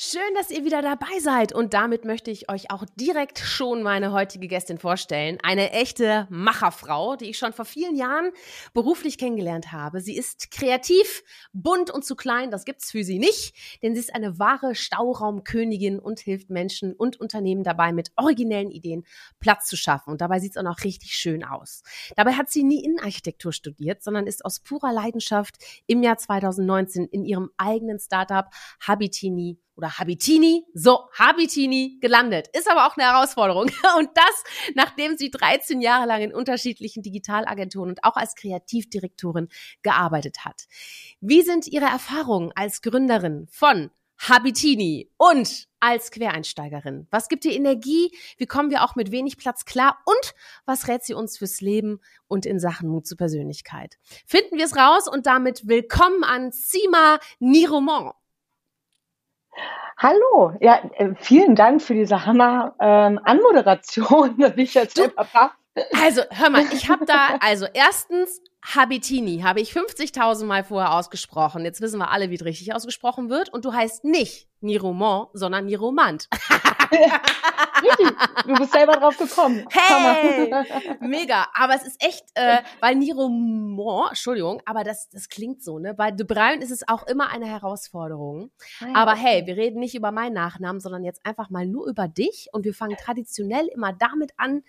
Schön, dass ihr wieder dabei seid und damit möchte ich euch auch direkt schon meine heutige Gästin vorstellen. Eine echte Macherfrau, die ich schon vor vielen Jahren beruflich kennengelernt habe. Sie ist kreativ, bunt und zu klein, das gibt's für sie nicht, denn sie ist eine wahre Stauraumkönigin und hilft Menschen und Unternehmen dabei, mit originellen Ideen Platz zu schaffen. Und dabei sieht's auch noch richtig schön aus. Dabei hat sie nie Innenarchitektur studiert, sondern ist aus purer Leidenschaft im Jahr 2019 in ihrem eigenen Startup Habitini oder Habitini, so Habitini gelandet. Ist aber auch eine Herausforderung. Und das, nachdem sie 13 Jahre lang in unterschiedlichen Digitalagenturen und auch als Kreativdirektorin gearbeitet hat. Wie sind Ihre Erfahrungen als Gründerin von Habitini und als Quereinsteigerin? Was gibt ihr Energie? Wie kommen wir auch mit wenig Platz klar? Und was rät sie uns fürs Leben und in Sachen Mut zur Persönlichkeit? Finden wir es raus und damit willkommen an Sima Niromont. Hallo, ja, äh, vielen Dank für diese Hammer ähm, Anmoderation, die ich jetzt verpasst. Also, hör mal, ich habe da, also erstens, Habitini habe ich 50.000 Mal vorher ausgesprochen. Jetzt wissen wir alle, wie es richtig ausgesprochen wird. Und du heißt nicht Niromant, sondern Niromant. Richtig, du bist selber drauf gekommen. Hey, mega. Aber es ist echt, äh, weil Niromont, Entschuldigung, aber das, das klingt so, ne? Bei De Bruyne ist es auch immer eine Herausforderung. Ja, aber hey, wir reden nicht über meinen Nachnamen, sondern jetzt einfach mal nur über dich. Und wir fangen traditionell immer damit an,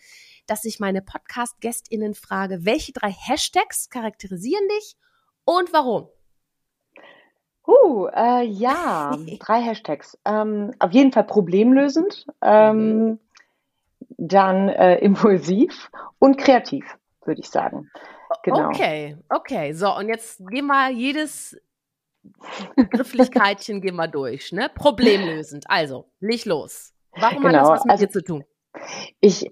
dass ich meine Podcast-GästInnen frage, welche drei Hashtags charakterisieren dich und warum? Uh, äh, ja, drei Hashtags. Ähm, auf jeden Fall problemlösend, ähm, mhm. dann äh, impulsiv und kreativ, würde ich sagen. Genau. Okay, okay. So, und jetzt gehen wir jedes Begrifflichkeitchen gehen wir durch. Ne? Problemlösend. Also, leg los. Warum genau. hat das was mit also, dir zu tun? Ich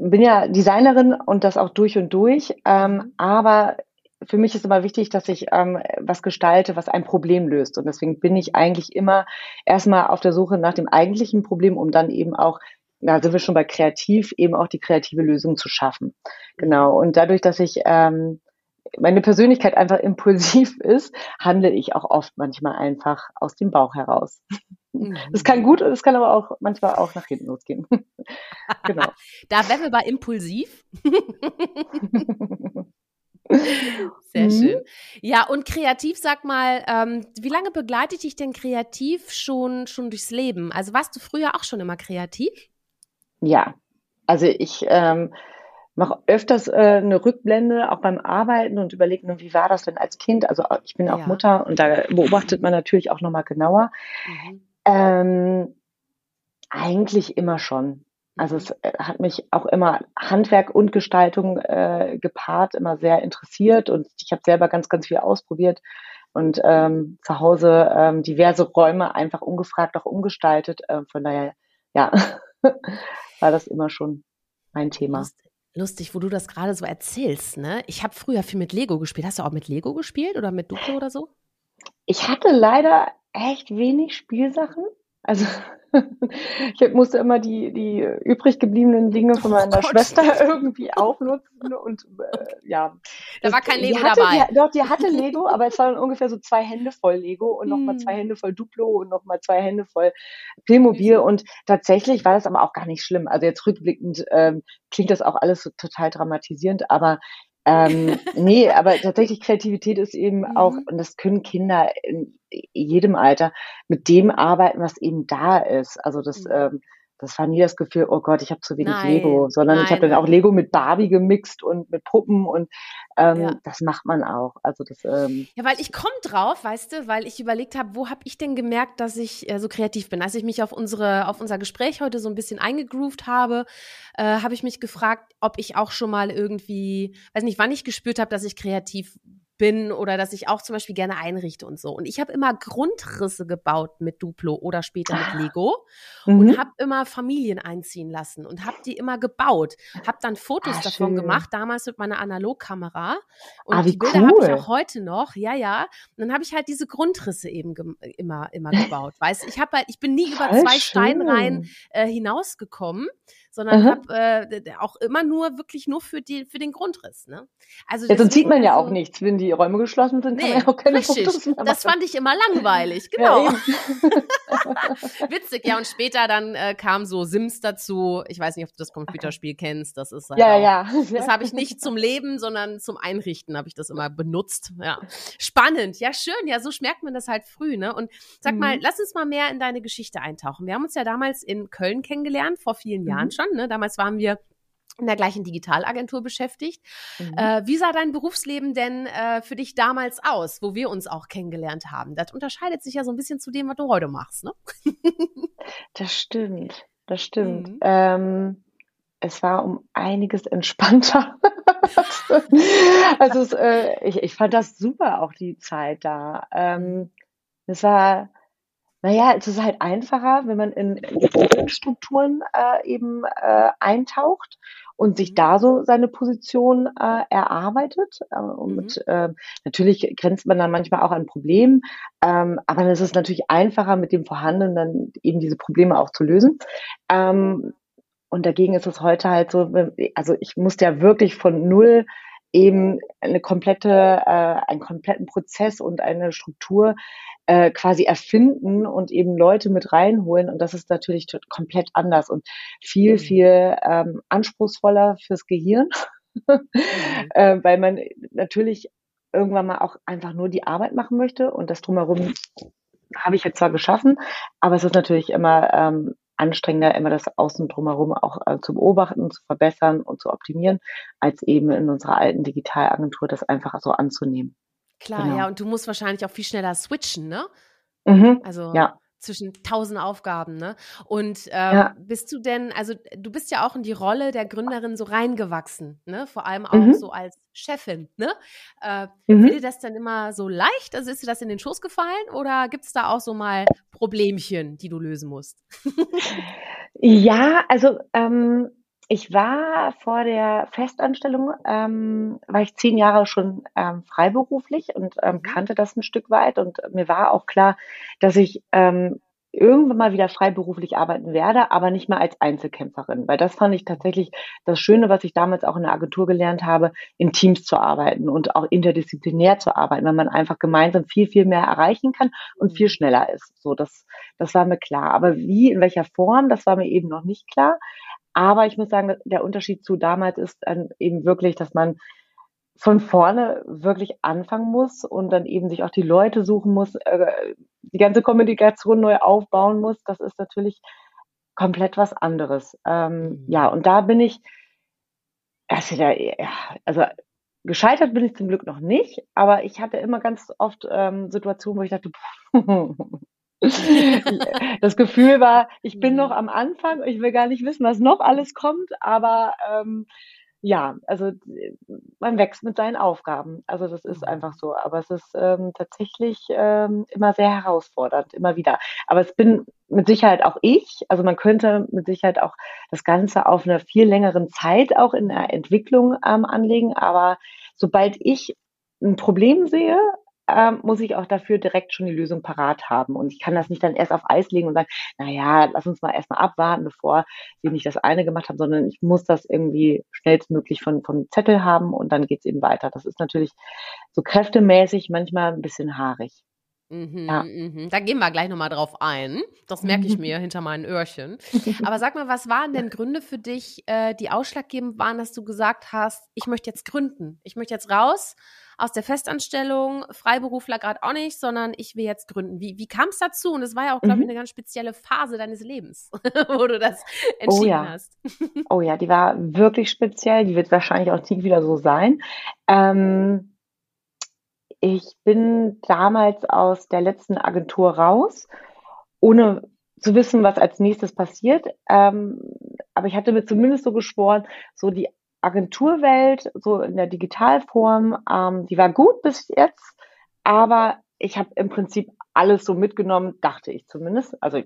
bin ja Designerin und das auch durch und durch, ähm, aber für mich ist immer wichtig, dass ich ähm, was gestalte, was ein Problem löst. Und deswegen bin ich eigentlich immer erstmal auf der Suche nach dem eigentlichen Problem, um dann eben auch, da sind wir schon bei kreativ, eben auch die kreative Lösung zu schaffen. Genau. Und dadurch, dass ich ähm, meine Persönlichkeit einfach impulsiv ist, handle ich auch oft manchmal einfach aus dem Bauch heraus. Mhm. Das kann gut und es kann aber auch manchmal auch nach hinten losgehen. genau. da wären wir bei impulsiv. Sehr mhm. schön. Ja, und kreativ, sag mal, ähm, wie lange begleitet dich denn kreativ schon, schon durchs Leben? Also warst du früher auch schon immer kreativ? Ja, also ich ähm, mache öfters äh, eine Rückblende, auch beim Arbeiten und überlege nur, wie war das denn als Kind? Also ich bin auch ja. Mutter und da beobachtet man natürlich auch nochmal genauer. Mhm. Ähm, eigentlich immer schon. Also mhm. es äh, hat mich auch immer Handwerk und Gestaltung äh, gepaart, immer sehr interessiert und ich habe selber ganz, ganz viel ausprobiert und ähm, zu Hause ähm, diverse Räume einfach ungefragt auch umgestaltet. Äh, von daher, ja, war das immer schon mein Thema. Lustig, wo du das gerade so erzählst, ne? Ich habe früher viel mit Lego gespielt. Hast du auch mit Lego gespielt oder mit Duplo oder so? Ich hatte leider echt wenig Spielsachen. Also ich musste immer die, die übrig gebliebenen Dinge von meiner oh Schwester irgendwie aufnutzen und äh, ja. Da war kein Lego hatte, dabei. Die, doch, die hatte Lego, aber es waren ungefähr so zwei Hände voll Lego und nochmal hm. zwei Hände voll Duplo und nochmal zwei Hände voll Playmobil und tatsächlich war das aber auch gar nicht schlimm. Also jetzt rückblickend ähm, klingt das auch alles so total dramatisierend, aber ähm, nee, aber tatsächlich Kreativität ist eben mhm. auch, und das können Kinder in jedem Alter, mit dem arbeiten, was eben da ist. Also das, mhm. ähm, das war nie das Gefühl, oh Gott, ich habe zu wenig nein, Lego, sondern nein, ich habe dann auch Lego mit Barbie gemixt und mit Puppen und ähm, ja. das macht man auch. Also das. Ähm, ja, weil ich komme drauf, weißt du, weil ich überlegt habe, wo habe ich denn gemerkt, dass ich äh, so kreativ bin? Als ich mich auf unsere, auf unser Gespräch heute so ein bisschen eingegroovt habe, äh, habe ich mich gefragt, ob ich auch schon mal irgendwie, weiß nicht, wann ich gespürt habe, dass ich kreativ bin oder dass ich auch zum Beispiel gerne einrichte und so. Und ich habe immer Grundrisse gebaut mit Duplo oder später mit ah. Lego mhm. und habe immer Familien einziehen lassen und habe die immer gebaut. Habe dann Fotos ah, davon schön. gemacht, damals mit meiner Analogkamera. Und ah, die Bilder cool. habe ich auch heute noch. Ja, ja. Und dann habe ich halt diese Grundrisse eben immer, immer gebaut. weißt ich habe halt, ich bin nie über zwei Steinreihen äh, hinausgekommen, sondern habe äh, auch immer nur wirklich nur für die für den Grundriss. Ne? Also ja, sonst sieht man ja auch nichts, wenn die Räume geschlossen sind. Nee, kann man ja auch keine richtig. Fotos mehr machen. Das fand ich immer langweilig, genau. Ja, Witzig, ja und später dann äh, kam so Sims dazu. Ich weiß nicht, ob du das Computerspiel kennst. Das ist halt ja auch, ja. Das habe ich nicht zum Leben, sondern zum Einrichten habe ich das immer benutzt. Ja, spannend, ja schön. Ja, so merkt man das halt früh. Ne? Und sag mhm. mal, lass uns mal mehr in deine Geschichte eintauchen. Wir haben uns ja damals in Köln kennengelernt, vor vielen mhm. Jahren. Ne? Damals waren wir in der gleichen Digitalagentur beschäftigt. Mhm. Äh, wie sah dein Berufsleben denn äh, für dich damals aus, wo wir uns auch kennengelernt haben? Das unterscheidet sich ja so ein bisschen zu dem, was du heute machst, ne? das stimmt, das stimmt. Mhm. Ähm, es war um einiges entspannter. also es, äh, ich, ich fand das super, auch die Zeit da. Ähm, es war naja, es ist halt einfacher, wenn man in, Strukturen äh, eben äh, eintaucht und sich mhm. da so seine Position äh, erarbeitet. Äh, und äh, natürlich grenzt man dann manchmal auch an Problemen, ähm, aber es ist natürlich einfacher, mit dem Vorhandenen dann eben diese Probleme auch zu lösen. Ähm, und dagegen ist es heute halt so, also ich musste ja wirklich von null eben eine komplette, äh, einen kompletten Prozess und eine Struktur äh, quasi erfinden und eben Leute mit reinholen. Und das ist natürlich komplett anders und viel, mhm. viel ähm, anspruchsvoller fürs Gehirn, mhm. äh, weil man natürlich irgendwann mal auch einfach nur die Arbeit machen möchte und das drumherum habe ich jetzt zwar geschaffen, aber es ist natürlich immer ähm, anstrengender, immer das Außen drumherum auch äh, zu beobachten, zu verbessern und zu optimieren, als eben in unserer alten Digitalagentur das einfach so anzunehmen. Klar, genau. ja, und du musst wahrscheinlich auch viel schneller switchen, ne? Mhm, also ja. Zwischen tausend Aufgaben, ne? Und ähm, ja. bist du denn, also du bist ja auch in die Rolle der Gründerin so reingewachsen, ne? Vor allem auch mhm. so als Chefin, ne? Äh, mhm. Fiel dir das dann immer so leicht? Also ist dir das in den Schoß gefallen oder gibt es da auch so mal Problemchen, die du lösen musst? ja, also ähm, ich war vor der Festanstellung, ähm, war ich zehn Jahre schon ähm, freiberuflich und ähm, mhm. kannte das ein Stück weit. Und mir war auch klar, dass ich ähm, irgendwann mal wieder freiberuflich arbeiten werde, aber nicht mehr als Einzelkämpferin. Weil das fand ich tatsächlich das Schöne, was ich damals auch in der Agentur gelernt habe, in Teams zu arbeiten und auch interdisziplinär zu arbeiten, weil man einfach gemeinsam viel, viel mehr erreichen kann und viel mhm. schneller ist. So, das, das war mir klar. Aber wie, in welcher Form, das war mir eben noch nicht klar. Aber ich muss sagen, der Unterschied zu damals ist dann eben wirklich, dass man von vorne wirklich anfangen muss und dann eben sich auch die Leute suchen muss, äh, die ganze Kommunikation neu aufbauen muss. Das ist natürlich komplett was anderes. Ähm, mhm. ja, und da bin ich, also, da, also gescheitert bin ich zum Glück noch nicht, aber ich hatte immer ganz oft ähm, Situationen, wo ich dachte, das Gefühl war, ich bin noch am Anfang, ich will gar nicht wissen, was noch alles kommt, aber ähm, ja, also man wächst mit seinen Aufgaben. Also das ist einfach so. Aber es ist ähm, tatsächlich ähm, immer sehr herausfordernd, immer wieder. Aber es bin mit Sicherheit auch ich. Also man könnte mit Sicherheit auch das Ganze auf einer viel längeren Zeit auch in der Entwicklung ähm, anlegen. Aber sobald ich ein Problem sehe, ähm, muss ich auch dafür direkt schon die Lösung parat haben. Und ich kann das nicht dann erst auf Eis legen und sagen, na ja, lass uns mal erstmal abwarten, bevor wir nicht das eine gemacht haben, sondern ich muss das irgendwie schnellstmöglich von, vom Zettel haben und dann geht's eben weiter. Das ist natürlich so kräftemäßig manchmal ein bisschen haarig. Mhm, ja. mhm. Da gehen wir gleich nochmal drauf ein. Das merke ich mir hinter meinen Öhrchen. Aber sag mal, was waren denn Gründe für dich, äh, die ausschlaggebend waren, dass du gesagt hast, ich möchte jetzt gründen? Ich möchte jetzt raus aus der Festanstellung, Freiberufler gerade auch nicht, sondern ich will jetzt gründen. Wie, wie kam es dazu? Und es war ja auch, glaube mhm. ich, eine ganz spezielle Phase deines Lebens, wo du das entschieden oh ja. hast. oh ja, die war wirklich speziell. Die wird wahrscheinlich auch nie wieder so sein. Ähm, ich bin damals aus der letzten Agentur raus, ohne zu wissen, was als nächstes passiert. Ähm, aber ich hatte mir zumindest so geschworen, so die Agenturwelt, so in der Digitalform, ähm, die war gut bis jetzt, aber ich habe im Prinzip alles so mitgenommen, dachte ich zumindest. Also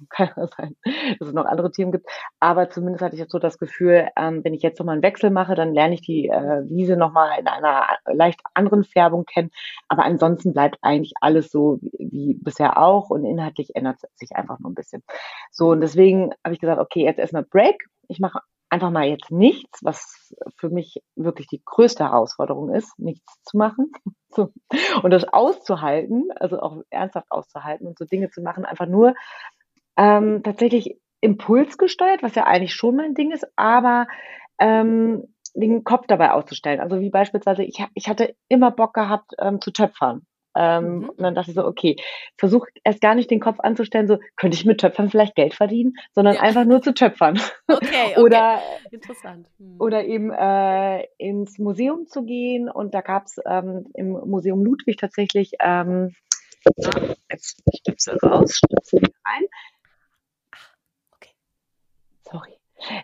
Kann ja sein, dass es noch andere Themen gibt. Aber zumindest hatte ich jetzt so das Gefühl, ähm, wenn ich jetzt nochmal einen Wechsel mache, dann lerne ich die äh, Wiese nochmal in einer leicht anderen Färbung kennen. Aber ansonsten bleibt eigentlich alles so wie, bisher auch und inhaltlich ändert sich einfach nur ein bisschen. So, und deswegen habe ich gesagt, okay, jetzt erstmal Break. Ich mache einfach mal jetzt nichts, was für mich wirklich die größte Herausforderung ist, nichts zu machen. So. Und das auszuhalten, also auch ernsthaft auszuhalten und so Dinge zu machen, einfach nur ähm, tatsächlich impulsgesteuert, was ja eigentlich schon mein Ding ist, aber ähm, den Kopf dabei auszustellen. Also wie beispielsweise, ich, ich hatte immer Bock gehabt ähm, zu töpfern. Ähm, mhm. Und dann dachte ich so, okay, versuch erst gar nicht den Kopf anzustellen, so könnte ich mit Töpfern vielleicht Geld verdienen, sondern ja. einfach nur zu töpfern. Okay, okay. oder interessant. Hm. Oder eben äh, ins Museum zu gehen und da gab es ähm, im Museum Ludwig tatsächlich ähm, jetzt Stöpsel raus, Stöpsel rein. Okay. Sorry.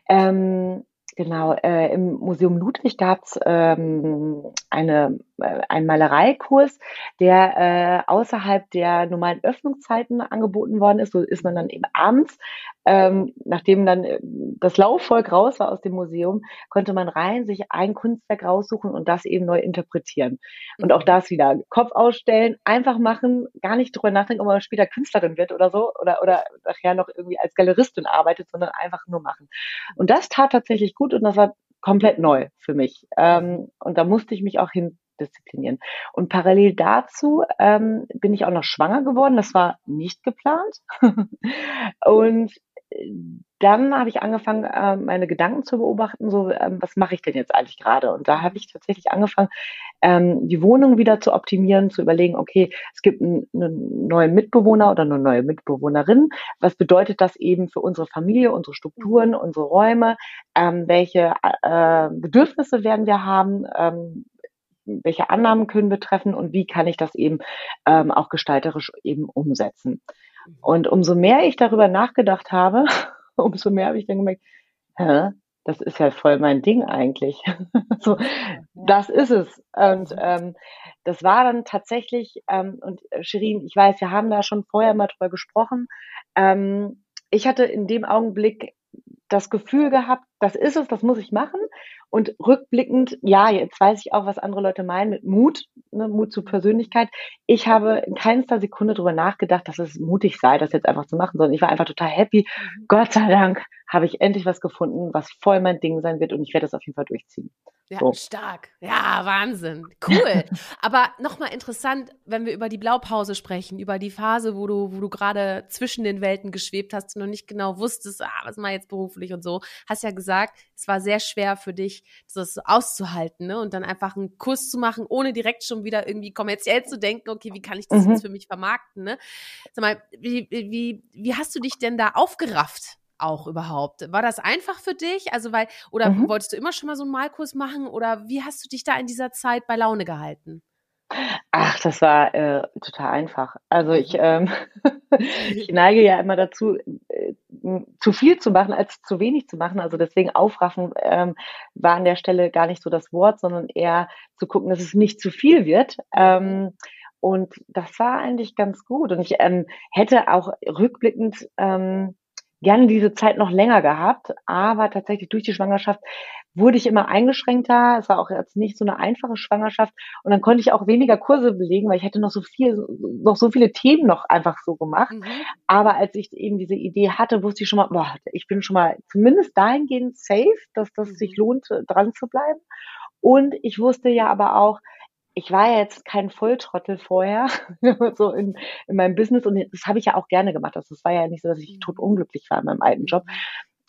Ähm, Genau, äh, im Museum Ludwig gab es ähm, eine, einen Malereikurs, der äh, außerhalb der normalen Öffnungszeiten angeboten worden ist. So ist man dann eben abends, ähm, nachdem dann äh, das Laufvolk raus war aus dem Museum, konnte man rein sich ein Kunstwerk raussuchen und das eben neu interpretieren. Und auch mhm. das wieder Kopf ausstellen, einfach machen, gar nicht drüber nachdenken, ob man später Künstlerin wird oder so oder, oder nachher noch irgendwie als Galeristin arbeitet, sondern einfach nur machen. Und das tat tatsächlich gut gut und das war komplett neu für mich. Ähm, und da musste ich mich auch hin disziplinieren. Und parallel dazu ähm, bin ich auch noch schwanger geworden. Das war nicht geplant. und dann habe ich angefangen, äh, meine Gedanken zu beobachten, so, ähm, was mache ich denn jetzt eigentlich gerade? Und da habe ich tatsächlich angefangen, ähm, die Wohnung wieder zu optimieren, zu überlegen, okay, es gibt einen, einen neuen Mitbewohner oder eine neue Mitbewohnerin. Was bedeutet das eben für unsere Familie, unsere Strukturen, mhm. unsere Räume? Ähm, welche äh, Bedürfnisse werden wir haben? Welche Annahmen können wir treffen und wie kann ich das eben ähm, auch gestalterisch eben umsetzen? Mhm. Und umso mehr ich darüber nachgedacht habe, umso mehr habe ich dann gemerkt, hä, das ist ja voll mein Ding eigentlich. so, das ist es. Und mhm. ähm, das war dann tatsächlich, ähm, und äh, Shirin, ich weiß, wir haben da schon vorher mal drüber gesprochen. Ähm, ich hatte in dem Augenblick das Gefühl gehabt, das ist es, das muss ich machen. Und rückblickend, ja, jetzt weiß ich auch, was andere Leute meinen mit Mut, ne, Mut zur Persönlichkeit. Ich habe in keinster Sekunde darüber nachgedacht, dass es mutig sei, das jetzt einfach zu machen, sondern ich war einfach total happy. Mhm. Gott sei Dank habe ich endlich was gefunden, was voll mein Ding sein wird und ich werde das auf jeden Fall durchziehen. Ja, so. stark. Ja, Wahnsinn. Cool. Aber nochmal interessant, wenn wir über die Blaupause sprechen, über die Phase, wo du, wo du gerade zwischen den Welten geschwebt hast und noch nicht genau wusstest, ah, was mal jetzt beruflich und so, hast ja gesagt, es war sehr schwer für dich, das auszuhalten, ne? Und dann einfach einen Kurs zu machen, ohne direkt schon wieder irgendwie kommerziell zu denken, okay, wie kann ich das mhm. jetzt für mich vermarkten, ne? Sag mal, wie, wie, wie hast du dich denn da aufgerafft? Auch überhaupt? War das einfach für dich? Also, weil, oder mhm. wolltest du immer schon mal so einen Malkurs machen? Oder wie hast du dich da in dieser Zeit bei Laune gehalten? Ach, das war äh, total einfach. Also ich, ähm, ich neige ja immer dazu, äh, zu viel zu machen als zu wenig zu machen. Also deswegen aufraffen ähm, war an der Stelle gar nicht so das Wort, sondern eher zu gucken, dass es nicht zu viel wird. Ähm, und das war eigentlich ganz gut. Und ich ähm, hätte auch rückblickend ähm, gerne diese Zeit noch länger gehabt, aber tatsächlich durch die Schwangerschaft wurde ich immer eingeschränkter. Es war auch jetzt nicht so eine einfache Schwangerschaft und dann konnte ich auch weniger Kurse belegen, weil ich hätte noch so viel, noch so viele Themen noch einfach so gemacht. Mhm. Aber als ich eben diese Idee hatte, wusste ich schon mal, boah, ich bin schon mal zumindest dahingehend safe, dass das sich mhm. lohnt, dran zu bleiben. Und ich wusste ja aber auch, ich war ja jetzt kein Volltrottel vorher, so in, in meinem Business und das habe ich ja auch gerne gemacht. Das, war ja nicht so, dass ich tot unglücklich war in meinem alten Job.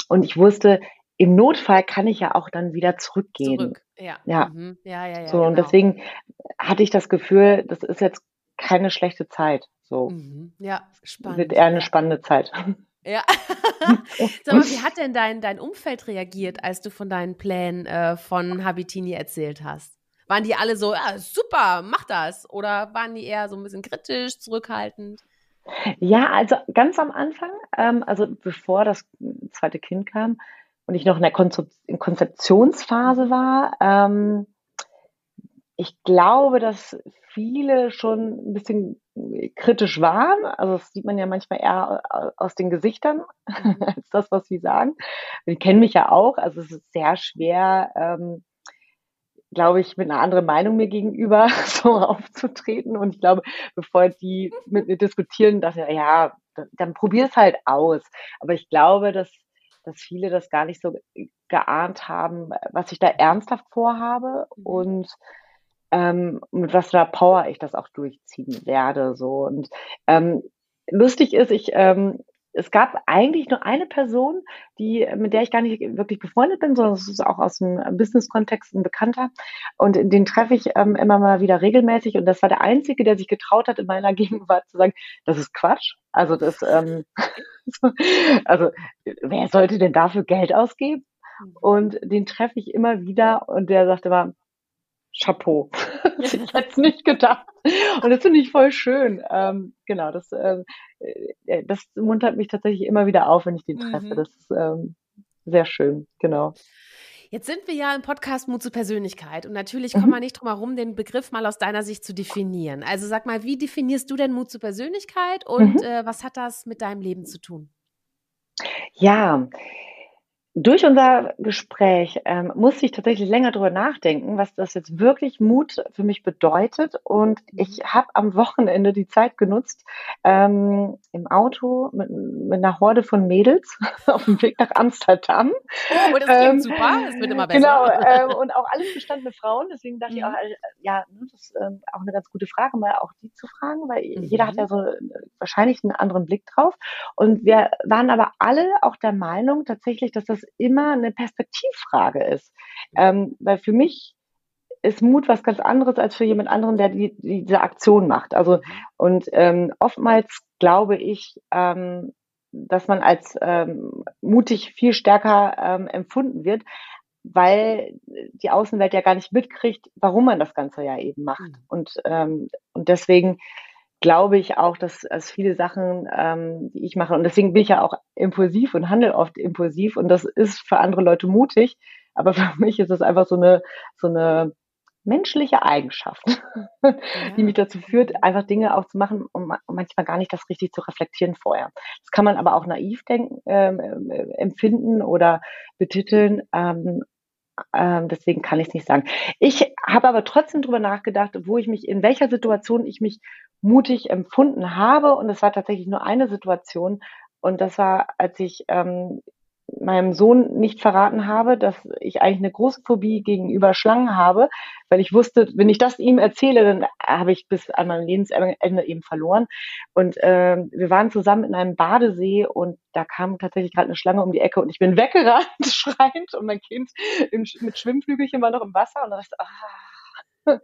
Und ich wusste, im Notfall kann ich ja auch dann wieder zurückgehen. Zurück, ja. Ja. Mhm. ja, ja, ja. So, genau. und deswegen hatte ich das Gefühl, das ist jetzt keine schlechte Zeit. So. Mhm. Ja, spannend. Wird eher eine spannende Zeit. Ja. Sag mal, wie hat denn dein, dein Umfeld reagiert, als du von deinen Plänen äh, von Habitini erzählt hast? Waren die alle so, ja, super, mach das? Oder waren die eher so ein bisschen kritisch, zurückhaltend? Ja, also ganz am Anfang, ähm, also bevor das zweite Kind kam und ich noch in der Konzeptionsphase war, ähm, ich glaube, dass viele schon ein bisschen kritisch waren. Also das sieht man ja manchmal eher aus den Gesichtern als das, was sie sagen. Die kennen mich ja auch. Also es ist sehr schwer, ähm, glaube ich, mit einer anderen Meinung mir gegenüber so aufzutreten. Und ich glaube, bevor die mit mir diskutieren, dass ja, ja, dann probier es halt aus. Aber ich glaube, dass, dass viele das gar nicht so geahnt haben, was ich da ernsthaft vorhabe mhm. und ähm, mit was für einer Power ich das auch durchziehen werde. So. Und ähm, lustig ist, ich ähm, es gab eigentlich nur eine Person, die, mit der ich gar nicht wirklich befreundet bin, sondern es ist auch aus dem Business-Kontext ein Bekannter. Und den treffe ich ähm, immer mal wieder regelmäßig. Und das war der Einzige, der sich getraut hat, in meiner Gegenwart zu sagen, das ist Quatsch. Also das, ähm, also wer sollte denn dafür Geld ausgeben? Mhm. Und den treffe ich immer wieder und der sagte immer, Chapeau. das hätte ich jetzt nicht gedacht. Und das finde ich voll schön. Ähm, genau, das, ähm, äh, das muntert mich tatsächlich immer wieder auf, wenn ich den treffe. Mhm. Das ist ähm, sehr schön, genau. Jetzt sind wir ja im Podcast Mut zur Persönlichkeit und natürlich mhm. kommt man nicht drum herum, den Begriff mal aus deiner Sicht zu definieren. Also sag mal, wie definierst du denn Mut zur Persönlichkeit und mhm. äh, was hat das mit deinem Leben zu tun? Ja, durch unser Gespräch ähm, musste ich tatsächlich länger drüber nachdenken, was das jetzt wirklich Mut für mich bedeutet. Und ich mhm. habe am Wochenende die Zeit genutzt, ähm, im Auto mit, mit einer Horde von Mädels auf dem Weg nach Amsterdam. Oh, das klingt ähm, super, das wird immer besser. Genau, ähm, und auch alles bestandene Frauen. Deswegen dachte mhm. ich auch, äh, ja, ne, das ist ähm, auch eine ganz gute Frage, mal auch die zu fragen, weil mhm. jeder hat ja so wahrscheinlich einen anderen Blick drauf. Und wir waren aber alle auch der Meinung tatsächlich, dass das immer eine Perspektivfrage ist. Ähm, weil für mich ist Mut was ganz anderes als für jemand anderen, der die, diese Aktion macht. Also und ähm, oftmals glaube ich, ähm, dass man als ähm, mutig viel stärker ähm, empfunden wird, weil die Außenwelt ja gar nicht mitkriegt, warum man das Ganze ja eben macht. Mhm. Und ähm, und deswegen glaube ich auch, dass es viele Sachen, ähm, die ich mache, und deswegen bin ich ja auch impulsiv und handle oft impulsiv und das ist für andere Leute mutig, aber für mich ist es einfach so eine, so eine menschliche Eigenschaft, ja. die mich dazu führt, einfach Dinge auch zu machen und manchmal gar nicht das richtig zu reflektieren vorher. Das kann man aber auch naiv denken, ähm, äh, empfinden oder betiteln. Ähm, ähm, deswegen kann ich es nicht sagen. Ich habe aber trotzdem drüber nachgedacht, wo ich mich, in welcher Situation ich mich mutig empfunden habe. Und es war tatsächlich nur eine Situation. Und das war, als ich ähm, meinem Sohn nicht verraten habe, dass ich eigentlich eine große Phobie gegenüber Schlangen habe, weil ich wusste, wenn ich das ihm erzähle, dann habe ich bis an mein Lebensende eben verloren. Und äh, wir waren zusammen in einem Badesee und da kam tatsächlich gerade eine Schlange um die Ecke und ich bin weggerannt, schreiend und mein Kind im, mit Schwimmflügelchen war noch im Wasser und dann dachte ich, ah,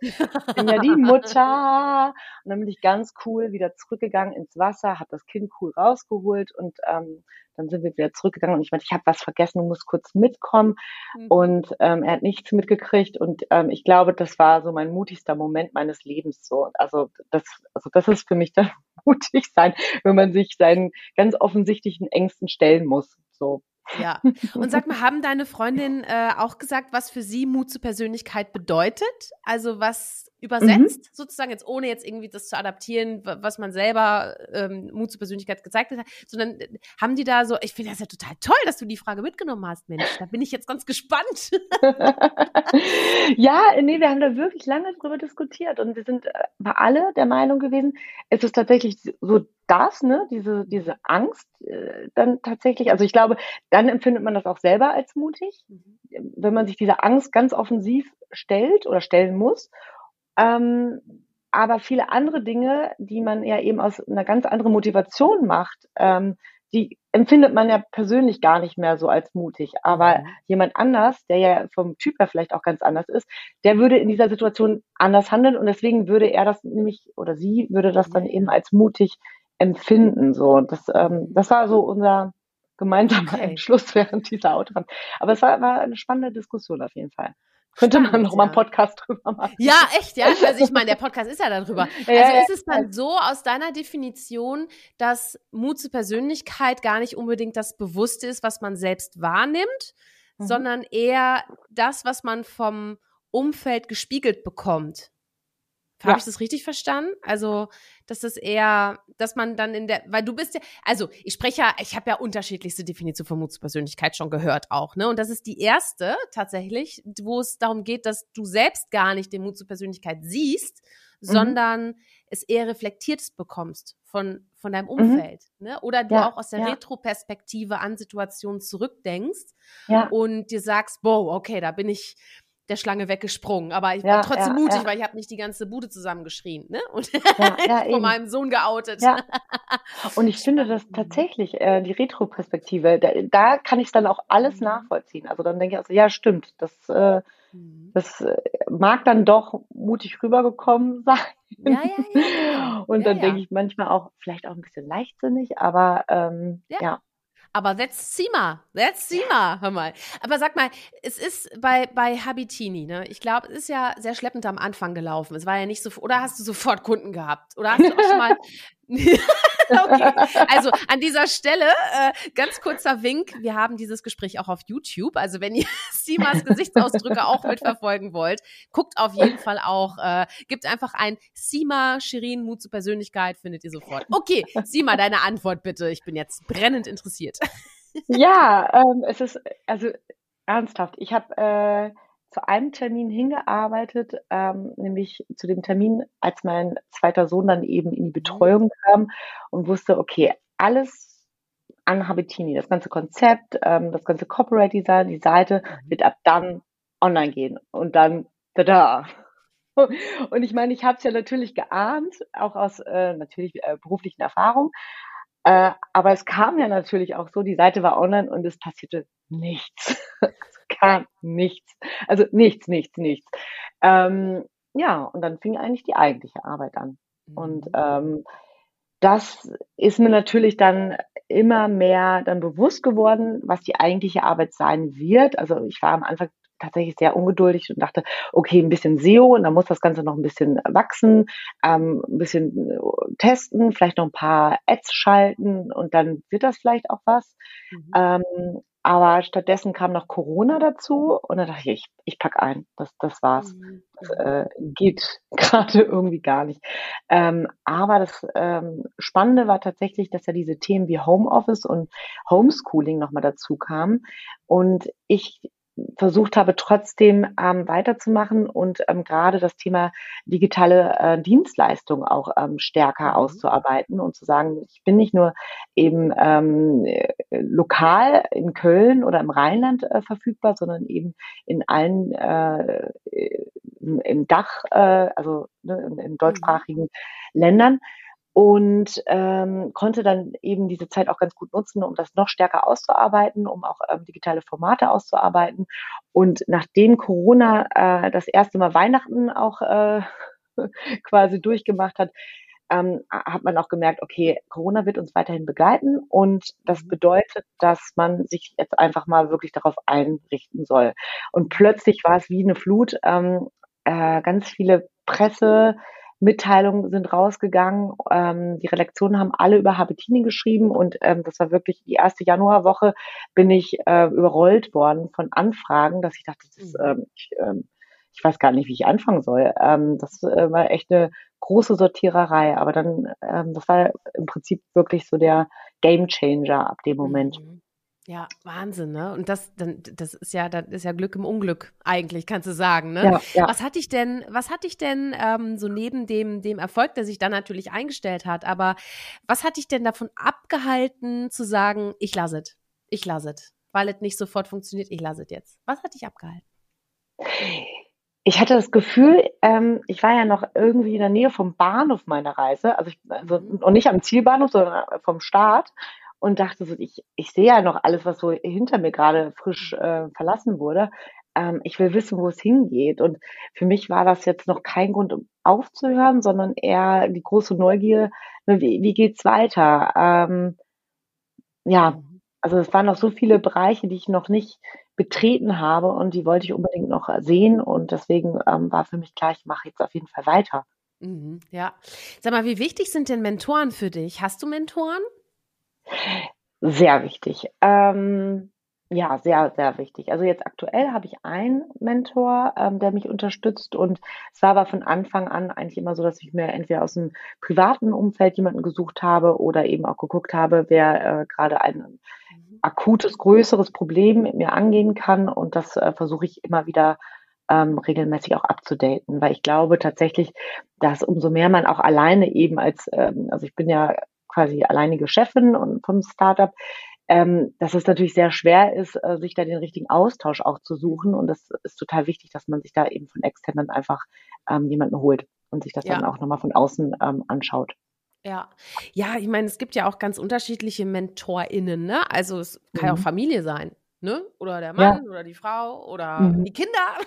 ich bin ja die Mutter. Und dann bin ich ganz cool wieder zurückgegangen ins Wasser, habe das Kind cool rausgeholt und ähm, dann sind wir wieder zurückgegangen und ich meinte, ich habe was vergessen, du musst kurz mitkommen. Mhm. Und ähm, er hat nichts mitgekriegt und ähm, ich glaube, das war so mein mutigster Moment meines Lebens. So, also das, also das ist für mich dann mutig sein, wenn man sich seinen ganz offensichtlichen Ängsten stellen muss. So. Ja. Und sag mal, haben deine Freundinnen äh, auch gesagt, was für sie Mut zur Persönlichkeit bedeutet? Also was übersetzt, mhm. sozusagen, jetzt ohne jetzt irgendwie das zu adaptieren, was man selber ähm, Mut zur Persönlichkeit gezeigt hat, sondern äh, haben die da so, ich finde das ja total toll, dass du die Frage mitgenommen hast, Mensch, da bin ich jetzt ganz gespannt. ja, nee, wir haben da wirklich lange drüber diskutiert und wir sind äh, alle der Meinung gewesen, es ist tatsächlich so das, ne, diese, diese Angst äh, dann tatsächlich, also ich glaube, dann empfindet man das auch selber als mutig, mhm. wenn man sich dieser Angst ganz offensiv stellt oder stellen muss ähm, aber viele andere Dinge, die man ja eben aus einer ganz anderen Motivation macht, ähm, die empfindet man ja persönlich gar nicht mehr so als mutig. Aber mhm. jemand anders, der ja vom Typ her vielleicht auch ganz anders ist, der würde in dieser Situation anders handeln und deswegen würde er das nämlich oder sie würde das dann eben als mutig empfinden. So, das, ähm, das war so unser gemeinsamer okay. Entschluss während dieser Autobahn. Aber es war, war eine spannende Diskussion auf jeden Fall. Könnte man noch ja. einen Podcast drüber machen. Ja, echt, ja. Also ich meine, der Podcast ist ja darüber. Ja, also ist es dann so aus deiner Definition, dass Mut zur Persönlichkeit gar nicht unbedingt das Bewusste ist, was man selbst wahrnimmt, mhm. sondern eher das, was man vom Umfeld gespiegelt bekommt. Habe ja. ich das richtig verstanden? Also, dass das eher, dass man dann in der, weil du bist ja, also ich spreche ja, ich habe ja unterschiedlichste Definitionen von Mutspersönlichkeit schon gehört auch, ne? Und das ist die erste tatsächlich, wo es darum geht, dass du selbst gar nicht den Mut zur Persönlichkeit siehst, mhm. sondern es eher reflektiert bekommst von, von deinem mhm. Umfeld. Mhm. Ne? Oder du ja, auch aus der ja. Retroperspektive an Situationen zurückdenkst ja. und dir sagst, boah, okay, da bin ich der Schlange weggesprungen. Aber ich ja, war trotzdem ja, mutig, ja. weil ich habe nicht die ganze Bude zusammengeschrien ne? und von meinem Sohn geoutet. Und ich finde das tatsächlich, äh, die Retroperspektive, da, da kann ich dann auch alles mhm. nachvollziehen. Also dann denke ich also, ja, stimmt, das, äh, mhm. das äh, mag dann doch mutig rübergekommen sein. Ja, ja, ja. Und dann denke ich manchmal auch, vielleicht auch ein bisschen leichtsinnig, aber ähm, ja. Aber that's Sima, that's Sima, hör mal. Aber sag mal, es ist bei, bei Habitini, ne? Ich glaube, es ist ja sehr schleppend am Anfang gelaufen. Es war ja nicht so, oder hast du sofort Kunden gehabt? Oder hast du auch schon mal okay. Also an dieser Stelle äh, ganz kurzer Wink. Wir haben dieses Gespräch auch auf YouTube. Also wenn ihr Simas Gesichtsausdrücke auch mitverfolgen wollt, guckt auf jeden Fall auch, äh, gibt einfach ein Sima Shirin Mut zur Persönlichkeit, findet ihr sofort. Okay, Sima, deine Antwort bitte. Ich bin jetzt brennend interessiert. ja, ähm, es ist also ernsthaft. Ich habe äh, zu einem Termin hingearbeitet, ähm, nämlich zu dem Termin, als mein zweiter Sohn dann eben in die Betreuung kam und wusste, okay, alles an Habitini, das ganze Konzept, ähm, das ganze Corporate Design, die Seite mhm. wird ab dann online gehen und dann da. Und ich meine, ich habe es ja natürlich geahnt, auch aus äh, natürlich äh, beruflichen Erfahrungen. Äh, aber es kam ja natürlich auch so, die Seite war online und es passierte nichts. gar nichts. Also nichts, nichts, nichts. Ähm, ja, und dann fing eigentlich die eigentliche Arbeit an. Und mhm. ähm, das ist mir natürlich dann immer mehr dann bewusst geworden, was die eigentliche Arbeit sein wird. Also ich war am Anfang tatsächlich sehr ungeduldig und dachte, okay, ein bisschen SEO und dann muss das Ganze noch ein bisschen wachsen, ähm, ein bisschen testen, vielleicht noch ein paar Ads schalten und dann wird das vielleicht auch was. Mhm. Ähm, aber stattdessen kam noch Corona dazu und dann dachte ich, ich, ich pack ein, das, das war's. Mhm. Das äh, geht gerade irgendwie gar nicht. Ähm, aber das ähm, Spannende war tatsächlich, dass ja diese Themen wie Homeoffice und Homeschooling nochmal dazu kamen. Und ich versucht habe, trotzdem ähm, weiterzumachen und ähm, gerade das Thema digitale äh, Dienstleistung auch ähm, stärker mhm. auszuarbeiten und zu sagen, ich bin nicht nur eben ähm, lokal in Köln oder im Rheinland äh, verfügbar, sondern eben in allen äh, im, im Dach, äh, also ne, in, in mhm. deutschsprachigen mhm. Ländern und ähm, konnte dann eben diese Zeit auch ganz gut nutzen, um das noch stärker auszuarbeiten, um auch ähm, digitale Formate auszuarbeiten. Und nachdem Corona äh, das erste Mal Weihnachten auch äh, quasi durchgemacht hat, ähm, hat man auch gemerkt, okay, Corona wird uns weiterhin begleiten und das mhm. bedeutet, dass man sich jetzt einfach mal wirklich darauf einrichten soll. Und plötzlich war es wie eine Flut, ähm, äh, ganz viele Presse, Mitteilungen sind rausgegangen. Ähm, die Redaktionen haben alle über Habitini geschrieben und ähm, das war wirklich die erste Januarwoche bin ich äh, überrollt worden von Anfragen, dass ich dachte, das ist, mhm. ähm, ich, ähm, ich weiß gar nicht, wie ich anfangen soll. Ähm, das äh, war echt eine große Sortiererei, aber dann, ähm, das war im Prinzip wirklich so der Game Changer ab dem Moment. Mhm. Ja, Wahnsinn, ne? Und das, dann, das ist ja, das ist ja Glück im Unglück, eigentlich, kannst du sagen, ne? Ja, ja. Was hat dich denn, was hat dich denn ähm, so neben dem, dem Erfolg, der sich dann natürlich eingestellt hat, aber was hat dich denn davon abgehalten, zu sagen, ich lasse es, ich lasse es, weil es nicht sofort funktioniert, ich lasse es jetzt? Was hat dich abgehalten? Ich hatte das Gefühl, ähm, ich war ja noch irgendwie in der Nähe vom Bahnhof meiner Reise, also, ich, also mhm. und nicht am Zielbahnhof, sondern vom Start und dachte so, ich, ich sehe ja noch alles, was so hinter mir gerade frisch äh, verlassen wurde. Ähm, ich will wissen, wo es hingeht. Und für mich war das jetzt noch kein Grund, um aufzuhören, sondern eher die große Neugier, ne, wie, wie geht's weiter? Ähm, ja, also es waren noch so viele Bereiche, die ich noch nicht betreten habe und die wollte ich unbedingt noch sehen und deswegen ähm, war für mich klar, ich mache jetzt auf jeden Fall weiter. Mhm, ja. Sag mal, wie wichtig sind denn Mentoren für dich? Hast du Mentoren? Sehr wichtig. Ähm, Ja, sehr, sehr wichtig. Also jetzt aktuell habe ich einen Mentor, ähm, der mich unterstützt und es war aber von Anfang an eigentlich immer so, dass ich mir entweder aus dem privaten Umfeld jemanden gesucht habe oder eben auch geguckt habe, wer äh, gerade ein mhm. akutes, größeres Problem mit mir angehen kann und das äh, versuche ich immer wieder ähm, regelmäßig auch abzudaten, weil ich glaube tatsächlich, dass umso mehr man auch alleine eben als, ähm, also ich bin ja quasi alleinige Chefin und vom Startup, ähm, dass es natürlich sehr schwer ist, äh, sich da den richtigen Austausch auch zu suchen. Und das ist total wichtig, dass man sich da eben von externen einfach ähm, jemanden holt und sich das ja. dann auch nochmal von außen ähm, anschaut. Ja, ja, ich meine, es gibt ja auch ganz unterschiedliche MentorInnen, ne? Also es kann ja mhm. auch Familie sein ne? Oder der Mann ja. oder die Frau oder mhm. die Kinder.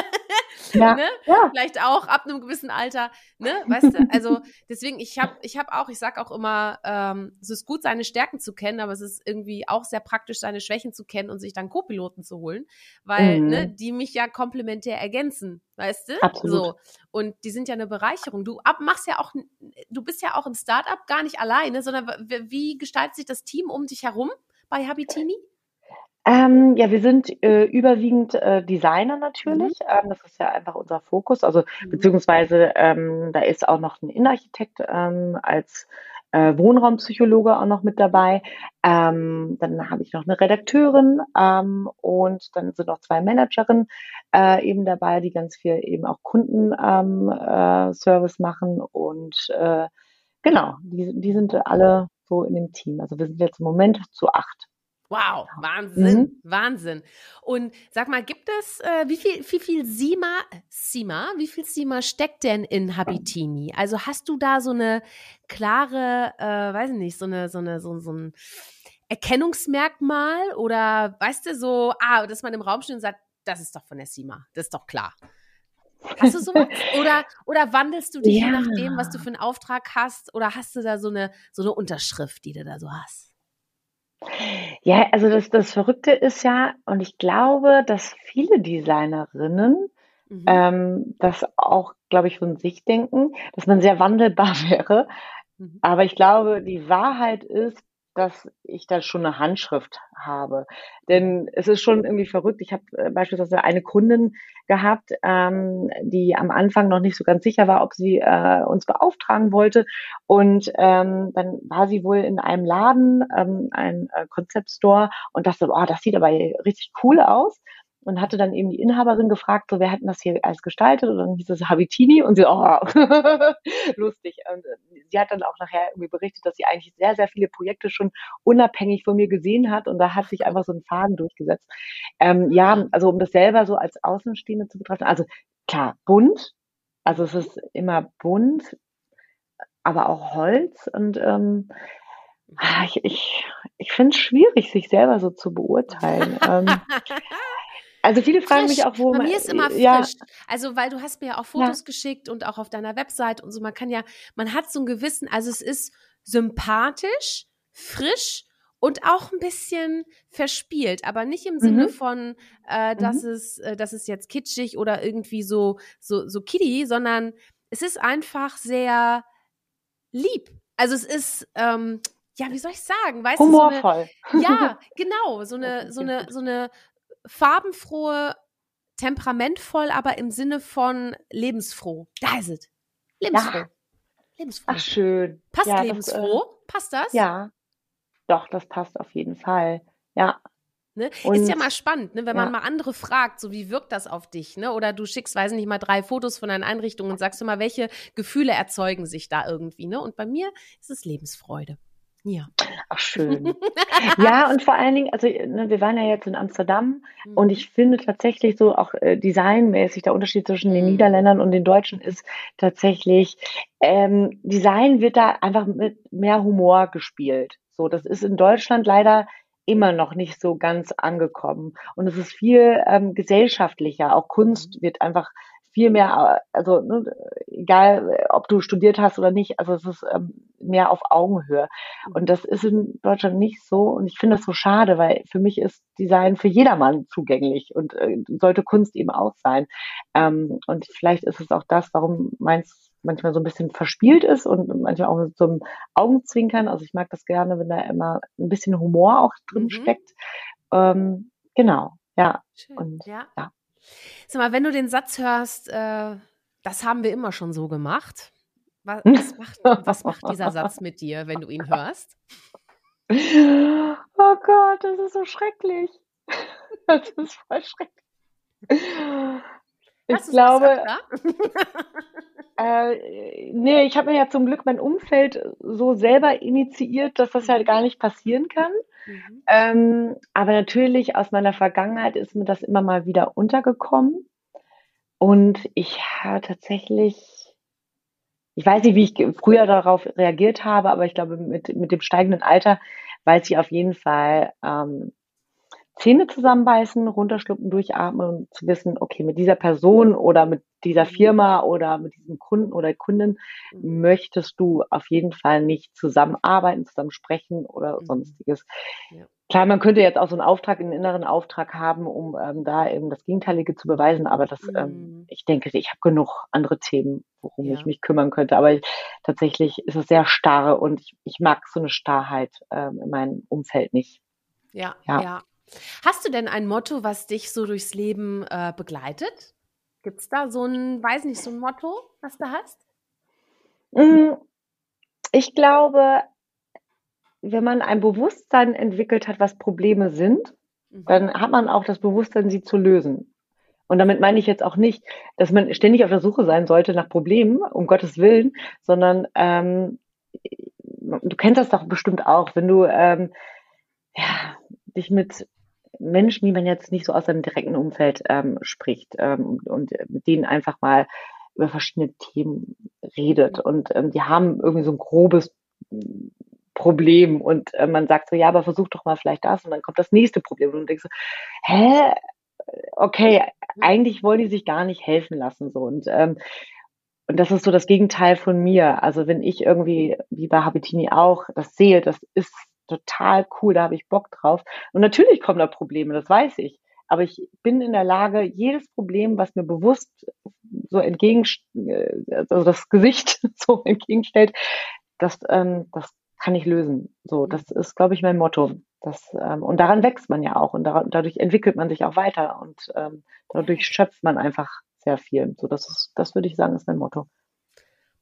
ja. ne? ja. Vielleicht auch ab einem gewissen Alter, ne? Weißt du? Also deswegen, ich habe ich hab auch, ich sag auch immer, ähm, es ist gut, seine Stärken zu kennen, aber es ist irgendwie auch sehr praktisch, seine Schwächen zu kennen und sich dann Co-Piloten zu holen, weil, ne, mhm. ne, die mich ja komplementär ergänzen, weißt du? Absolut. So. Und die sind ja eine Bereicherung. Du ab, machst ja auch, du bist ja auch im Startup gar nicht alleine, sondern wie gestaltet sich das Team um dich herum bei Habitini? Ähm, ja, wir sind äh, überwiegend äh, Designer natürlich. Mhm. Ähm, das ist ja einfach unser Fokus. Also mhm. beziehungsweise ähm, da ist auch noch ein Innenarchitekt ähm, als äh, Wohnraumpsychologe auch noch mit dabei. Ähm, dann habe ich noch eine Redakteurin ähm, und dann sind noch zwei Managerinnen äh, eben dabei, die ganz viel eben auch Kundenservice äh, machen und äh, genau, die, die sind alle so in dem Team. Also wir sind jetzt im Moment zu acht. Wow, Wahnsinn, mhm. Wahnsinn. Und sag mal, gibt es, äh, wie viel, wie viel Sima, Sima, wie viel Sima steckt denn in Habitini? Also hast du da so eine klare, äh, weiß ich nicht, so eine, so eine, so, so ein Erkennungsmerkmal oder weißt du so, ah, dass man im Raum steht und sagt, das ist doch von der Sima, das ist doch klar. Hast du sowas? oder, oder wandelst du dich ja. je nachdem, was du für einen Auftrag hast? Oder hast du da so eine, so eine Unterschrift, die du da so hast? Ja, also das, das Verrückte ist ja, und ich glaube, dass viele Designerinnen mhm. ähm, das auch, glaube ich, von sich denken, dass man sehr wandelbar wäre. Mhm. Aber ich glaube, die Wahrheit ist, dass ich da schon eine Handschrift habe. Denn es ist schon irgendwie verrückt. Ich habe äh, beispielsweise eine Kundin gehabt, ähm, die am Anfang noch nicht so ganz sicher war, ob sie äh, uns beauftragen wollte. Und ähm, dann war sie wohl in einem Laden, ähm, ein äh, und dachte, oh, das sieht aber richtig cool aus und hatte dann eben die Inhaberin gefragt, so wer hat denn das hier alles gestaltet? Und dann hieß es Habitini und sie, oh, lustig. Und äh, sie hat dann auch nachher irgendwie berichtet, dass sie eigentlich sehr, sehr viele Projekte schon unabhängig von mir gesehen hat und da hat sich einfach so ein Faden durchgesetzt. Ähm, ja, also um das selber so als Außenstehende zu betrachten, also klar, bunt, also es ist immer bunt, aber auch Holz und ähm, ah, ich, ich, ich finde es schwierig, sich selber so zu beurteilen. ähm, also viele fragen frisch. mich auch, wo Bei mir ist immer frisch. Ja. Also weil du hast mir ja auch Fotos ja. geschickt und auch auf deiner Website und so. Man kann ja, man hat so einen gewissen, also es ist sympathisch, frisch und auch ein bisschen verspielt, aber nicht im Sinne mhm. von, äh, dass mhm. es, äh, dass es jetzt kitschig oder irgendwie so so so kiddie, sondern es ist einfach sehr lieb. Also es ist ähm, ja, wie soll ich sagen? Weißt Humorvoll. Du, so eine, ja, genau, so eine, so eine, so eine farbenfrohe, temperamentvoll, aber im Sinne von lebensfroh. Da ist es. Lebensfroh. Ja. Lebensfroh. Ach, schön. Passt ja, lebensfroh? Das, äh, passt das? Ja. Doch, das passt auf jeden Fall. Ja. Ne? ist ja mal spannend, ne? wenn ja. man mal andere fragt, so wie wirkt das auf dich, ne? Oder du schickst, weiß nicht, mal drei Fotos von deinen Einrichtungen und sagst du mal, welche Gefühle erzeugen sich da irgendwie, ne? Und bei mir ist es Lebensfreude. Ja. Ach, schön. ja, und vor allen Dingen, also ne, wir waren ja jetzt in Amsterdam mhm. und ich finde tatsächlich so auch äh, designmäßig der Unterschied zwischen mhm. den Niederländern und den Deutschen ist tatsächlich, ähm, Design wird da einfach mit mehr Humor gespielt. So, das ist in Deutschland leider immer noch nicht so ganz angekommen. Und es ist viel ähm, gesellschaftlicher. Auch Kunst mhm. wird einfach viel mehr, also ne, egal, ob du studiert hast oder nicht, also es ist ähm, mehr auf Augenhöhe. Und das ist in Deutschland nicht so. Und ich finde das so schade, weil für mich ist Design für jedermann zugänglich und äh, sollte Kunst eben auch sein. Ähm, und vielleicht ist es auch das, warum meins manchmal so ein bisschen verspielt ist und manchmal auch mit so einem Augenzwinkern. Also ich mag das gerne, wenn da immer ein bisschen Humor auch drin mhm. steckt. ähm, genau, ja. Schön, Und, ja. ja. Sag mal, wenn du den Satz hörst, äh, das haben wir immer schon so gemacht, was, was, macht, was macht dieser Satz mit dir, wenn du ihn hörst? Oh Gott, das ist so schrecklich. Das ist voll schrecklich. Ich glaube, äh, nee, ich habe mir ja zum Glück mein Umfeld so selber initiiert, dass das ja mhm. gar nicht passieren kann. Mhm. Ähm, aber natürlich aus meiner Vergangenheit ist mir das immer mal wieder untergekommen. Und ich habe tatsächlich, ich weiß nicht, wie ich früher darauf reagiert habe, aber ich glaube, mit, mit dem steigenden Alter weiß ich auf jeden Fall, ähm, Zähne zusammenbeißen, runterschlucken, durchatmen und zu wissen, okay, mit dieser Person oder mit dieser mhm. Firma oder mit diesem Kunden oder Kundin mhm. möchtest du auf jeden Fall nicht zusammenarbeiten, zusammen sprechen oder mhm. sonstiges. Ja. Klar, man könnte jetzt auch so einen Auftrag, einen inneren Auftrag haben, um ähm, da eben das Gegenteilige zu beweisen, aber das, ähm, mhm. ähm, ich denke, ich habe genug andere Themen, worum ja. ich mich kümmern könnte. Aber ich, tatsächlich ist es sehr starr und ich, ich mag so eine Starrheit ähm, in meinem Umfeld nicht. Ja, ja, ja. Hast du denn ein Motto, was dich so durchs Leben äh, begleitet? Gibt es da so ein, weiß nicht, so ein Motto, was du hast? Mm, ich glaube, wenn man ein Bewusstsein entwickelt hat, was Probleme sind, mhm. dann hat man auch das Bewusstsein, sie zu lösen. Und damit meine ich jetzt auch nicht, dass man ständig auf der Suche sein sollte nach Problemen, um Gottes Willen, sondern ähm, du kennst das doch bestimmt auch, wenn du ähm, ja, dich mit Menschen, die man jetzt nicht so aus seinem direkten Umfeld ähm, spricht ähm, und mit denen einfach mal über verschiedene Themen redet. Und ähm, die haben irgendwie so ein grobes Problem und äh, man sagt so, ja, aber versuch doch mal vielleicht das und dann kommt das nächste Problem und du denkst so, hä? Okay, eigentlich wollen die sich gar nicht helfen lassen so und ähm, und das ist so das Gegenteil von mir. Also wenn ich irgendwie, wie bei Habitini auch, das sehe, das ist total cool, da habe ich Bock drauf. Und natürlich kommen da Probleme, das weiß ich. Aber ich bin in der Lage, jedes Problem, was mir bewusst so entgegen, äh, also das Gesicht so entgegenstellt, das, ähm, das kann ich lösen. So, das ist, glaube ich, mein Motto. Das, ähm, und daran wächst man ja auch und daran, dadurch entwickelt man sich auch weiter und ähm, dadurch schöpft man einfach sehr viel. So, das ist, das würde ich sagen, ist mein Motto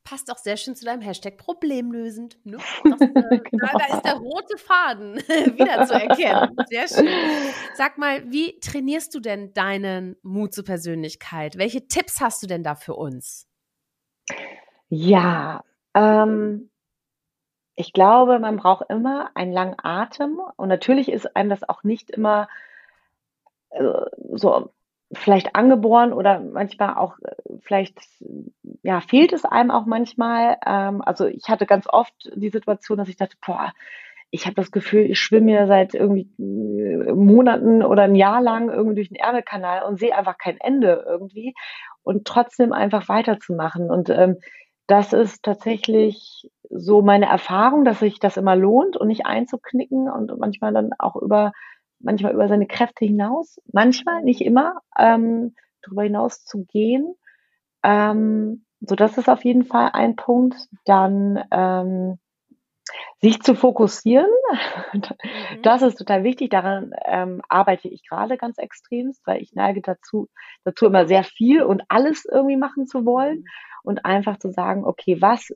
passt auch sehr schön zu deinem Hashtag problemlösend. Ne? Das, äh, genau. da, da, ist der rote Faden wieder zu erkennen. Sehr schön. Sag mal, wie trainierst du denn deinen Mut zur Persönlichkeit? Welche Tipps hast du denn da für uns? Ja, ähm, ich glaube, man braucht immer einen langen Atem und natürlich ist einem das auch nicht immer äh, so vielleicht angeboren oder manchmal auch äh, vielleicht ja fehlt es einem auch manchmal. Ähm, also ich hatte ganz oft die Situation, dass ich dachte, boah, ich habe das Gefühl, ich schwimme ja seit irgendwie äh, Monaten oder ein Jahr lang irgendwie durch den Ärmelkanal und sehe einfach kein Ende irgendwie und trotzdem einfach weiterzumachen. Und ähm, das ist tatsächlich so meine Erfahrung, dass sich das immer lohnt und nicht einzuknicken und manchmal dann auch über manchmal über seine Kräfte hinaus, manchmal, nicht immer, ähm, darüber hinaus zu gehen. Ähm, so, das ist auf jeden Fall ein Punkt. Dann ähm, sich zu fokussieren, mhm. das ist total wichtig. Daran ähm, arbeite ich gerade ganz extremst, weil ich neige dazu, dazu immer sehr viel und alles irgendwie machen zu wollen mhm. und einfach zu sagen, okay, was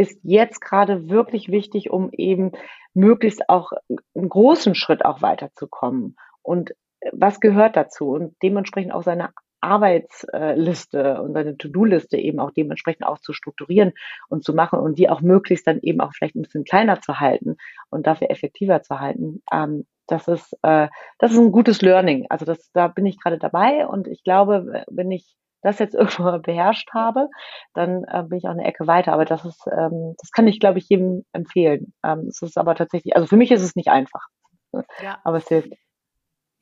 ist jetzt gerade wirklich wichtig, um eben möglichst auch einen großen Schritt auch weiterzukommen. Und was gehört dazu? Und dementsprechend auch seine Arbeitsliste und seine To-Do-Liste eben auch dementsprechend auch zu strukturieren und zu machen und die auch möglichst dann eben auch vielleicht ein bisschen kleiner zu halten und dafür effektiver zu halten. Ähm, das ist, äh, das ist ein gutes Learning. Also das, da bin ich gerade dabei und ich glaube, wenn ich das jetzt irgendwann beherrscht habe, dann äh, bin ich auch eine Ecke weiter. Aber das ist, ähm, das kann ich, glaube ich, jedem empfehlen. Ähm, es ist aber tatsächlich, also für mich ist es nicht einfach. Ja. Aber es hilft.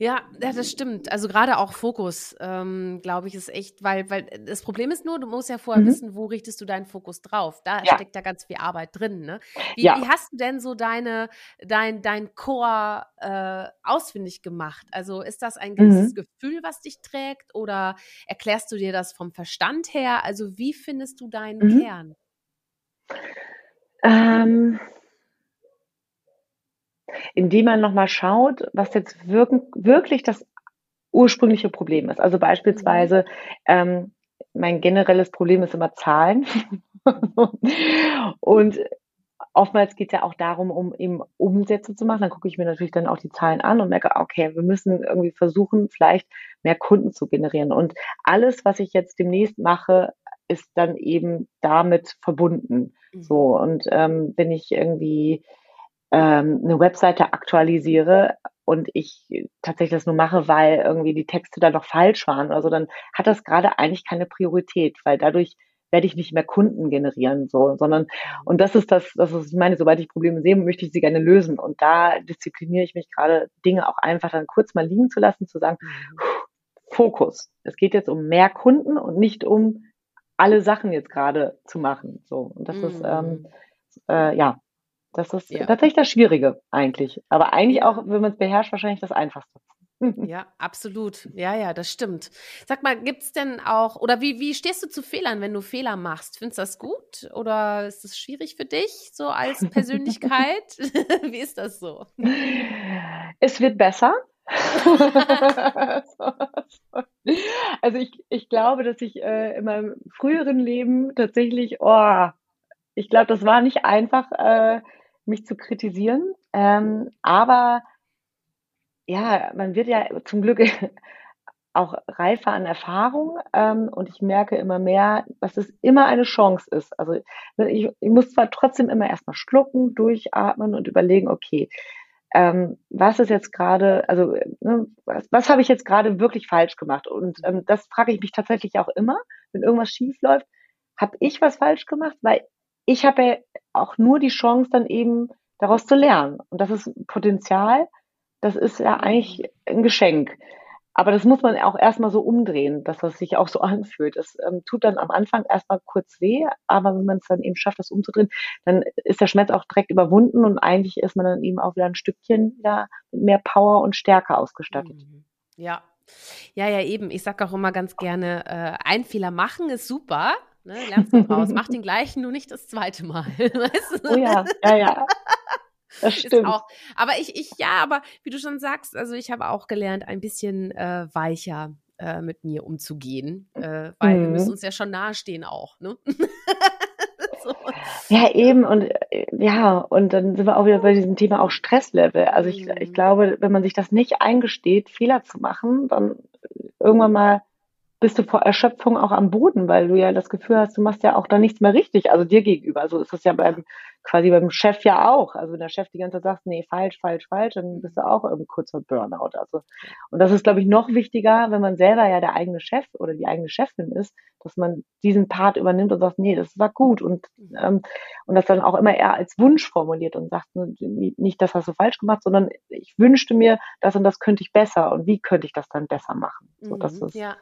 Ja, ja, das stimmt. Also gerade auch Fokus, ähm, glaube ich, ist echt, weil, weil das Problem ist nur, du musst ja vorher mhm. wissen, wo richtest du deinen Fokus drauf. Da ja. steckt da ganz viel Arbeit drin. Ne? Wie, ja. wie hast du denn so deine, dein, dein Core äh, ausfindig gemacht? Also ist das ein gewisses mhm. Gefühl, was dich trägt, oder erklärst du dir das vom Verstand her? Also wie findest du deinen mhm. Kern? Ähm Indem man nochmal schaut, was jetzt wirken, wirklich das ursprüngliche Problem ist. Also beispielsweise, ähm, mein generelles Problem ist immer Zahlen. und oftmals geht es ja auch darum, um eben Umsätze zu machen. Dann gucke ich mir natürlich dann auch die Zahlen an und merke, okay, wir müssen irgendwie versuchen, vielleicht mehr Kunden zu generieren. Und alles, was ich jetzt demnächst mache, ist dann eben damit verbunden. Mhm. So, und ähm, wenn ich irgendwie ähm, eine Webseite aktualisiere und ich tatsächlich das nur mache, weil irgendwie die Texte da noch falsch waren, also dann hat das gerade eigentlich keine Priorität, weil dadurch werde ich nicht mehr Kunden generieren, so, sondern, und das ist das, das ist, ich meine, sobald ich Probleme sehe, möchte ich sie gerne lösen. Und da diszipliniere ich mich gerade, Dinge auch einfach dann kurz mal liegen zu lassen, zu sagen, mhm. Fokus. Es geht jetzt um mehr Kunden und nicht um alle Sachen jetzt gerade zu machen. So. Und das mhm. ist, ähm, äh, ja, das ist ja. tatsächlich das Schwierige eigentlich. Aber eigentlich auch, wenn man es beherrscht, wahrscheinlich das Einfachste. Ja, absolut. Ja, ja, das stimmt. Sag mal, gibt's denn auch, oder wie, wie stehst du zu Fehlern, wenn du Fehler machst? Findest du das gut oder ist das schwierig für dich, so als Persönlichkeit? wie ist das so? Es wird besser. also ich, ich glaube, dass ich äh, in meinem früheren Leben tatsächlich, oh, ich glaube, das war nicht einfach, äh, mich zu kritisieren. Ähm, aber ja, man wird ja zum Glück auch reifer an Erfahrung ähm, und ich merke immer mehr, dass es immer eine Chance ist. Also ich, ich muss zwar trotzdem immer erstmal schlucken, durchatmen und überlegen, okay, ähm, was ist jetzt gerade, also ne, was, was habe ich jetzt gerade wirklich falsch gemacht? Und ähm, das frage ich mich tatsächlich auch immer, wenn irgendwas schief läuft, habe ich was falsch gemacht? Weil ich habe ja auch nur die Chance, dann eben daraus zu lernen. Und das ist Potenzial, das ist ja eigentlich ein Geschenk. Aber das muss man auch erstmal so umdrehen, dass das sich auch so anfühlt. Es ähm, tut dann am Anfang erstmal kurz weh, aber wenn man es dann eben schafft, das umzudrehen, dann ist der Schmerz auch direkt überwunden und eigentlich ist man dann eben auch wieder ein Stückchen wieder mit mehr Power und Stärke ausgestattet. Mhm. Ja. Ja, ja, eben. Ich sage auch immer ganz gerne, äh, ein Fehler machen ist super. Ne, lernst du raus, mach den gleichen, nur nicht das zweite Mal. Weißt du? Oh ja, ja, ja. Das stimmt. Auch, aber ich, ich, ja, aber wie du schon sagst, also ich habe auch gelernt, ein bisschen äh, weicher äh, mit mir umzugehen, äh, weil mhm. wir müssen uns ja schon nahestehen auch, ne? so. Ja, eben und äh, ja, und dann sind wir auch wieder bei diesem Thema auch Stresslevel. Also ich, mhm. ich glaube, wenn man sich das nicht eingesteht, Fehler zu machen, dann irgendwann mal bist du vor Erschöpfung auch am Boden, weil du ja das Gefühl hast, du machst ja auch da nichts mehr richtig, also dir gegenüber. So ist das ja beim quasi beim Chef ja auch. Also wenn der Chef die ganze Zeit sagt, nee, falsch, falsch, falsch, dann bist du auch irgendwie kurz vor Burnout. Also und das ist, glaube ich, noch wichtiger, wenn man selber ja der eigene Chef oder die eigene Chefin ist, dass man diesen Part übernimmt und sagt, nee, das war gut und ähm, und das dann auch immer eher als Wunsch formuliert und sagt nicht, das hast du falsch gemacht, sondern ich wünschte mir, das und das könnte ich besser und wie könnte ich das dann besser machen. So, das mhm, ist, ja.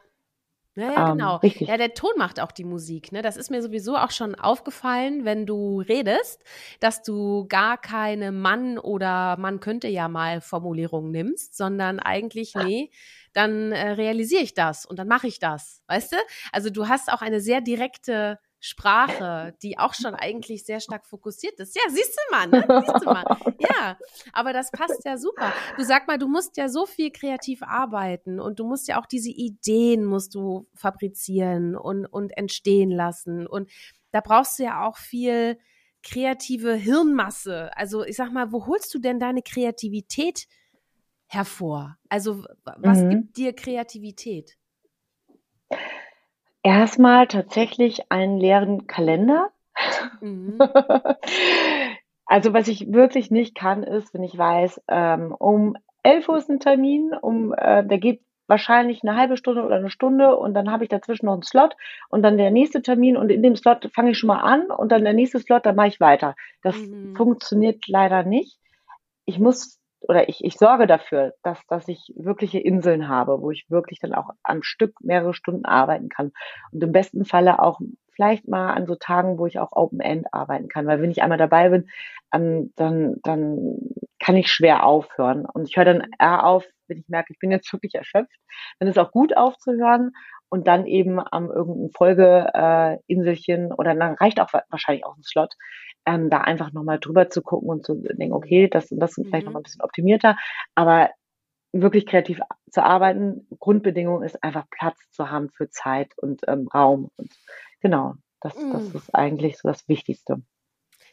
Ja, ja, ähm, genau. Ähm, ja, der Ton macht auch die Musik. Ne? Das ist mir sowieso auch schon aufgefallen, wenn du redest, dass du gar keine Mann oder man könnte ja mal Formulierung nimmst, sondern eigentlich, nee, dann äh, realisiere ich das und dann mache ich das. Weißt du? Also du hast auch eine sehr direkte Sprache, die auch schon eigentlich sehr stark fokussiert ist. Ja, siehst du mal, ne? Siehst du mal. Ja, aber das passt ja super. Du sag mal, du musst ja so viel kreativ arbeiten und du musst ja auch diese Ideen musst du fabrizieren und, und entstehen lassen. Und da brauchst du ja auch viel kreative Hirnmasse. Also ich sag mal, wo holst du denn deine Kreativität hervor? Also was mhm. gibt dir Kreativität? Erstmal tatsächlich einen leeren Kalender. Mhm. Also was ich wirklich nicht kann, ist, wenn ich weiß, ähm, um 11 Uhr ist ein Termin, um, äh, der geht wahrscheinlich eine halbe Stunde oder eine Stunde und dann habe ich dazwischen noch einen Slot und dann der nächste Termin und in dem Slot fange ich schon mal an und dann der nächste Slot, dann mache ich weiter. Das mhm. funktioniert leider nicht. Ich muss oder ich, ich sorge dafür, dass, dass ich wirkliche Inseln habe, wo ich wirklich dann auch am Stück mehrere Stunden arbeiten kann. Und im besten Falle auch vielleicht mal an so Tagen, wo ich auch Open End arbeiten kann. Weil wenn ich einmal dabei bin, ähm, dann, dann kann ich schwer aufhören. Und ich höre dann eher auf, wenn ich merke, ich bin jetzt wirklich erschöpft. Dann ist auch gut aufzuhören und dann eben am irgendein Folgeinselchen äh, oder dann reicht auch wahrscheinlich auch ein Slot, ähm, da einfach nochmal drüber zu gucken und zu denken, okay, das und das sind vielleicht mhm. noch ein bisschen optimierter, aber wirklich kreativ zu arbeiten, Grundbedingung ist einfach Platz zu haben für Zeit und ähm, Raum. Und genau, das, das mm. ist eigentlich so das Wichtigste.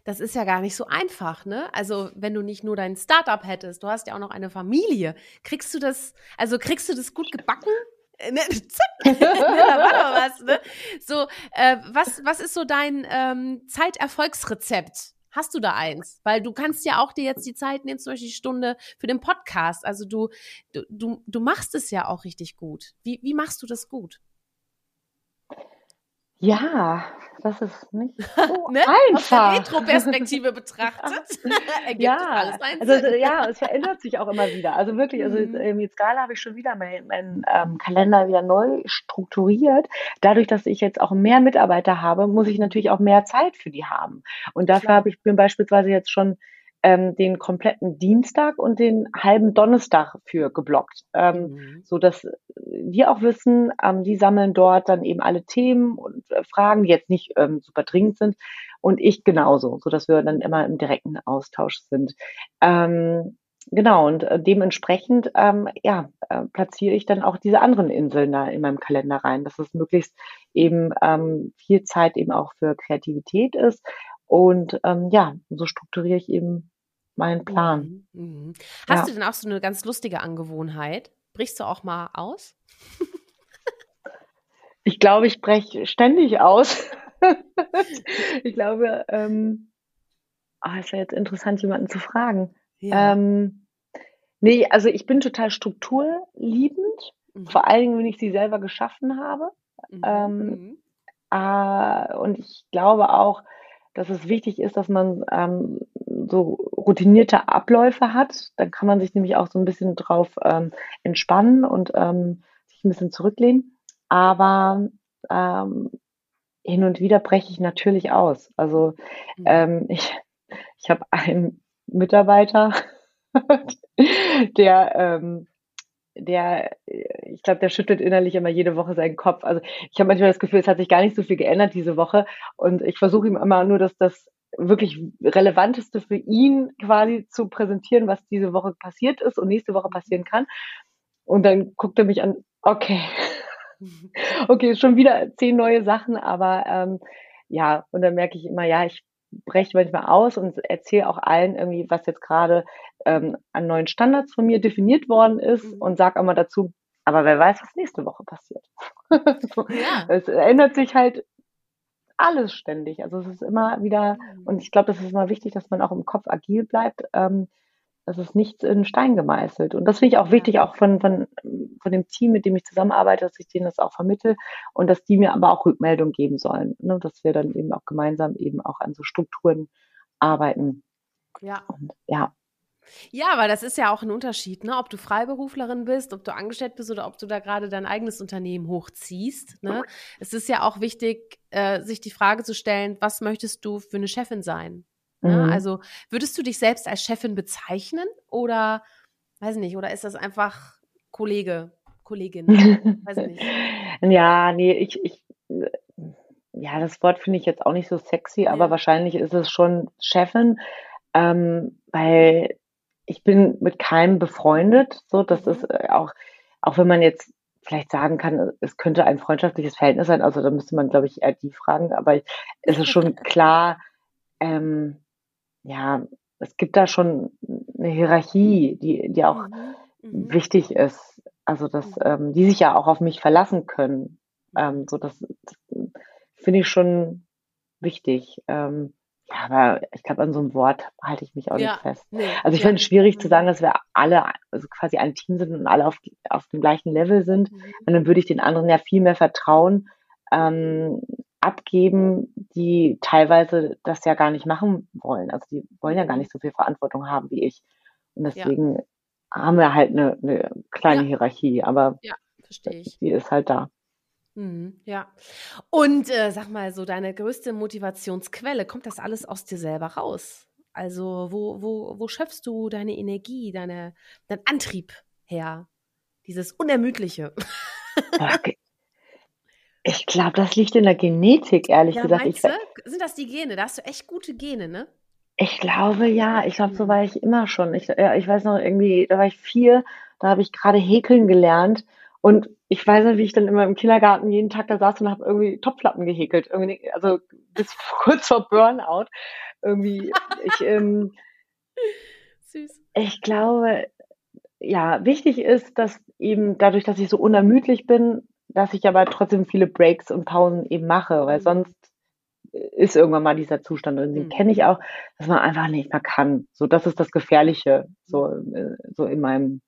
Das ist ja gar nicht so einfach, ne? Also, wenn du nicht nur dein Startup hättest, du hast ja auch noch eine Familie. Kriegst du das, also kriegst du das gut gebacken? Äh, ne, da war doch was, ne? So, äh, was, was ist so dein ähm, Zeiterfolgsrezept? Hast du da eins? Weil du kannst ja auch dir jetzt die Zeit nehmen, zum Beispiel die Stunde für den Podcast. Also du, du, du machst es ja auch richtig gut. Wie, wie machst du das gut? Ja, das ist nicht so ne? einfach. Aus der Retro-Perspektive betrachtet ergibt ja, alles einen also, Sinn. ja, es verändert sich auch immer wieder. Also wirklich, also mhm. jetzt, jetzt gerade habe ich schon wieder meinen mein, ähm, Kalender wieder neu strukturiert. Dadurch, dass ich jetzt auch mehr Mitarbeiter habe, muss ich natürlich auch mehr Zeit für die haben. Und dafür habe ich mir beispielsweise jetzt schon ähm, den kompletten Dienstag und den halben Donnerstag für geblockt, ähm, mhm. so dass die auch wissen, ähm, die sammeln dort dann eben alle Themen und äh, Fragen, die jetzt nicht ähm, super dringend sind und ich genauso, so dass wir dann immer im direkten Austausch sind. Ähm, genau und äh, dementsprechend ähm, ja äh, platziere ich dann auch diese anderen Inseln da in meinem Kalender rein, dass es möglichst eben ähm, viel Zeit eben auch für Kreativität ist und ähm, ja, so strukturiere ich eben mein Plan. Mhm. mhm. Hast ja. du denn auch so eine ganz lustige Angewohnheit? Brichst du auch mal aus? ich glaube, ich breche ständig aus. ich glaube, ähm, oh, es wäre jetzt interessant, jemanden zu fragen. Ja. Ähm, nee, also ich bin total strukturliebend, mhm. vor allen Dingen, wenn ich sie selber geschaffen habe. Mhm. Ähm, äh, und ich glaube auch, dass es wichtig ist, dass man ähm, so routinierte Abläufe hat. Dann kann man sich nämlich auch so ein bisschen drauf ähm, entspannen und ähm, sich ein bisschen zurücklehnen. Aber ähm, hin und wieder breche ich natürlich aus. Also mhm. ähm, ich, ich habe einen Mitarbeiter, der ähm, der, ich glaube, der schüttelt innerlich immer jede Woche seinen Kopf. Also ich habe manchmal das Gefühl, es hat sich gar nicht so viel geändert diese Woche. Und ich versuche ihm immer nur, dass das wirklich Relevanteste für ihn quasi zu präsentieren, was diese Woche passiert ist und nächste Woche passieren kann. Und dann guckt er mich an, okay, okay, schon wieder zehn neue Sachen, aber ähm, ja, und dann merke ich immer, ja, ich breche manchmal aus und erzähle auch allen irgendwie, was jetzt gerade ähm, an neuen Standards von mir definiert worden ist mhm. und sage auch mal dazu, aber wer weiß, was nächste Woche passiert. ja. Es ändert sich halt alles ständig. Also es ist immer wieder, mhm. und ich glaube, das ist immer wichtig, dass man auch im Kopf agil bleibt. Ähm, das ist nichts in Stein gemeißelt. Und das finde ich auch wichtig, auch von, von, von dem Team, mit dem ich zusammenarbeite, dass ich denen das auch vermittel und dass die mir aber auch Rückmeldung geben sollen. Ne? Dass wir dann eben auch gemeinsam eben auch an so Strukturen arbeiten. Ja. Und, ja. Ja, aber das ist ja auch ein Unterschied, ne? ob du Freiberuflerin bist, ob du angestellt bist oder ob du da gerade dein eigenes Unternehmen hochziehst. Ne? Es ist ja auch wichtig, äh, sich die Frage zu stellen, was möchtest du für eine Chefin sein? Ne? Mhm. Also würdest du dich selbst als Chefin bezeichnen oder, weiß nicht, oder ist das einfach Kollege, Kollegin? weiß nicht. Ja, nee, ich, ich, ja, das Wort finde ich jetzt auch nicht so sexy, aber wahrscheinlich ist es schon Chefin, ähm, weil ich bin mit keinem befreundet. So, das mhm. ist äh, auch, auch wenn man jetzt vielleicht sagen kann, es könnte ein freundschaftliches Verhältnis sein, also da müsste man, glaube ich, eher die fragen, aber es ist schon klar, ähm, ja, es gibt da schon eine Hierarchie, die, die auch mhm. Mhm. wichtig ist. Also, dass mhm. ähm, die sich ja auch auf mich verlassen können. Ähm, so, das, das finde ich schon wichtig. Ähm, ja, aber ich glaube, an so einem Wort halte ich mich auch ja, nicht fest. Nee, also ich ja. finde es schwierig zu sagen, dass wir alle, also quasi ein Team sind und alle auf, auf dem gleichen Level sind. Mhm. Und dann würde ich den anderen ja viel mehr vertrauen. Ähm, abgeben, die teilweise das ja gar nicht machen wollen. Also die wollen ja gar nicht so viel Verantwortung haben wie ich. Und deswegen ja. haben wir halt eine, eine kleine ja. Hierarchie, aber ja, verstehe ich. die ist halt da. Mhm, ja. Und äh, sag mal, so deine größte Motivationsquelle, kommt das alles aus dir selber raus? Also, wo, wo, wo schöpfst du deine Energie, deine, dein Antrieb her? Dieses Unermüdliche. Ich glaube, das liegt in der Genetik, ehrlich ja, gesagt. Ich, du? Sind das die Gene? Da hast du echt gute Gene, ne? Ich glaube ja, ich glaube, so Mhm. war ich immer schon. Ich, ja, ich weiß noch irgendwie, da war ich vier, da habe ich gerade häkeln gelernt und ich weiß noch, wie ich dann immer im Kindergarten jeden Tag da saß und habe irgendwie Topflappen gehäkelt. Irgendwie, also bis kurz vor Burnout. Irgendwie, ich, ähm, Süß. ich glaube, ja, wichtig ist, dass eben dadurch, dass ich so unermüdlich bin, dass ich aber trotzdem viele Breaks und Pausen eben mache, weil Mhm. sonst ist irgendwann mal dieser Zustand. Und den Mhm. kenne ich auch, dass man einfach nicht mehr kann. So, das ist das Gefährliche, so, Mhm. äh, so in meinem,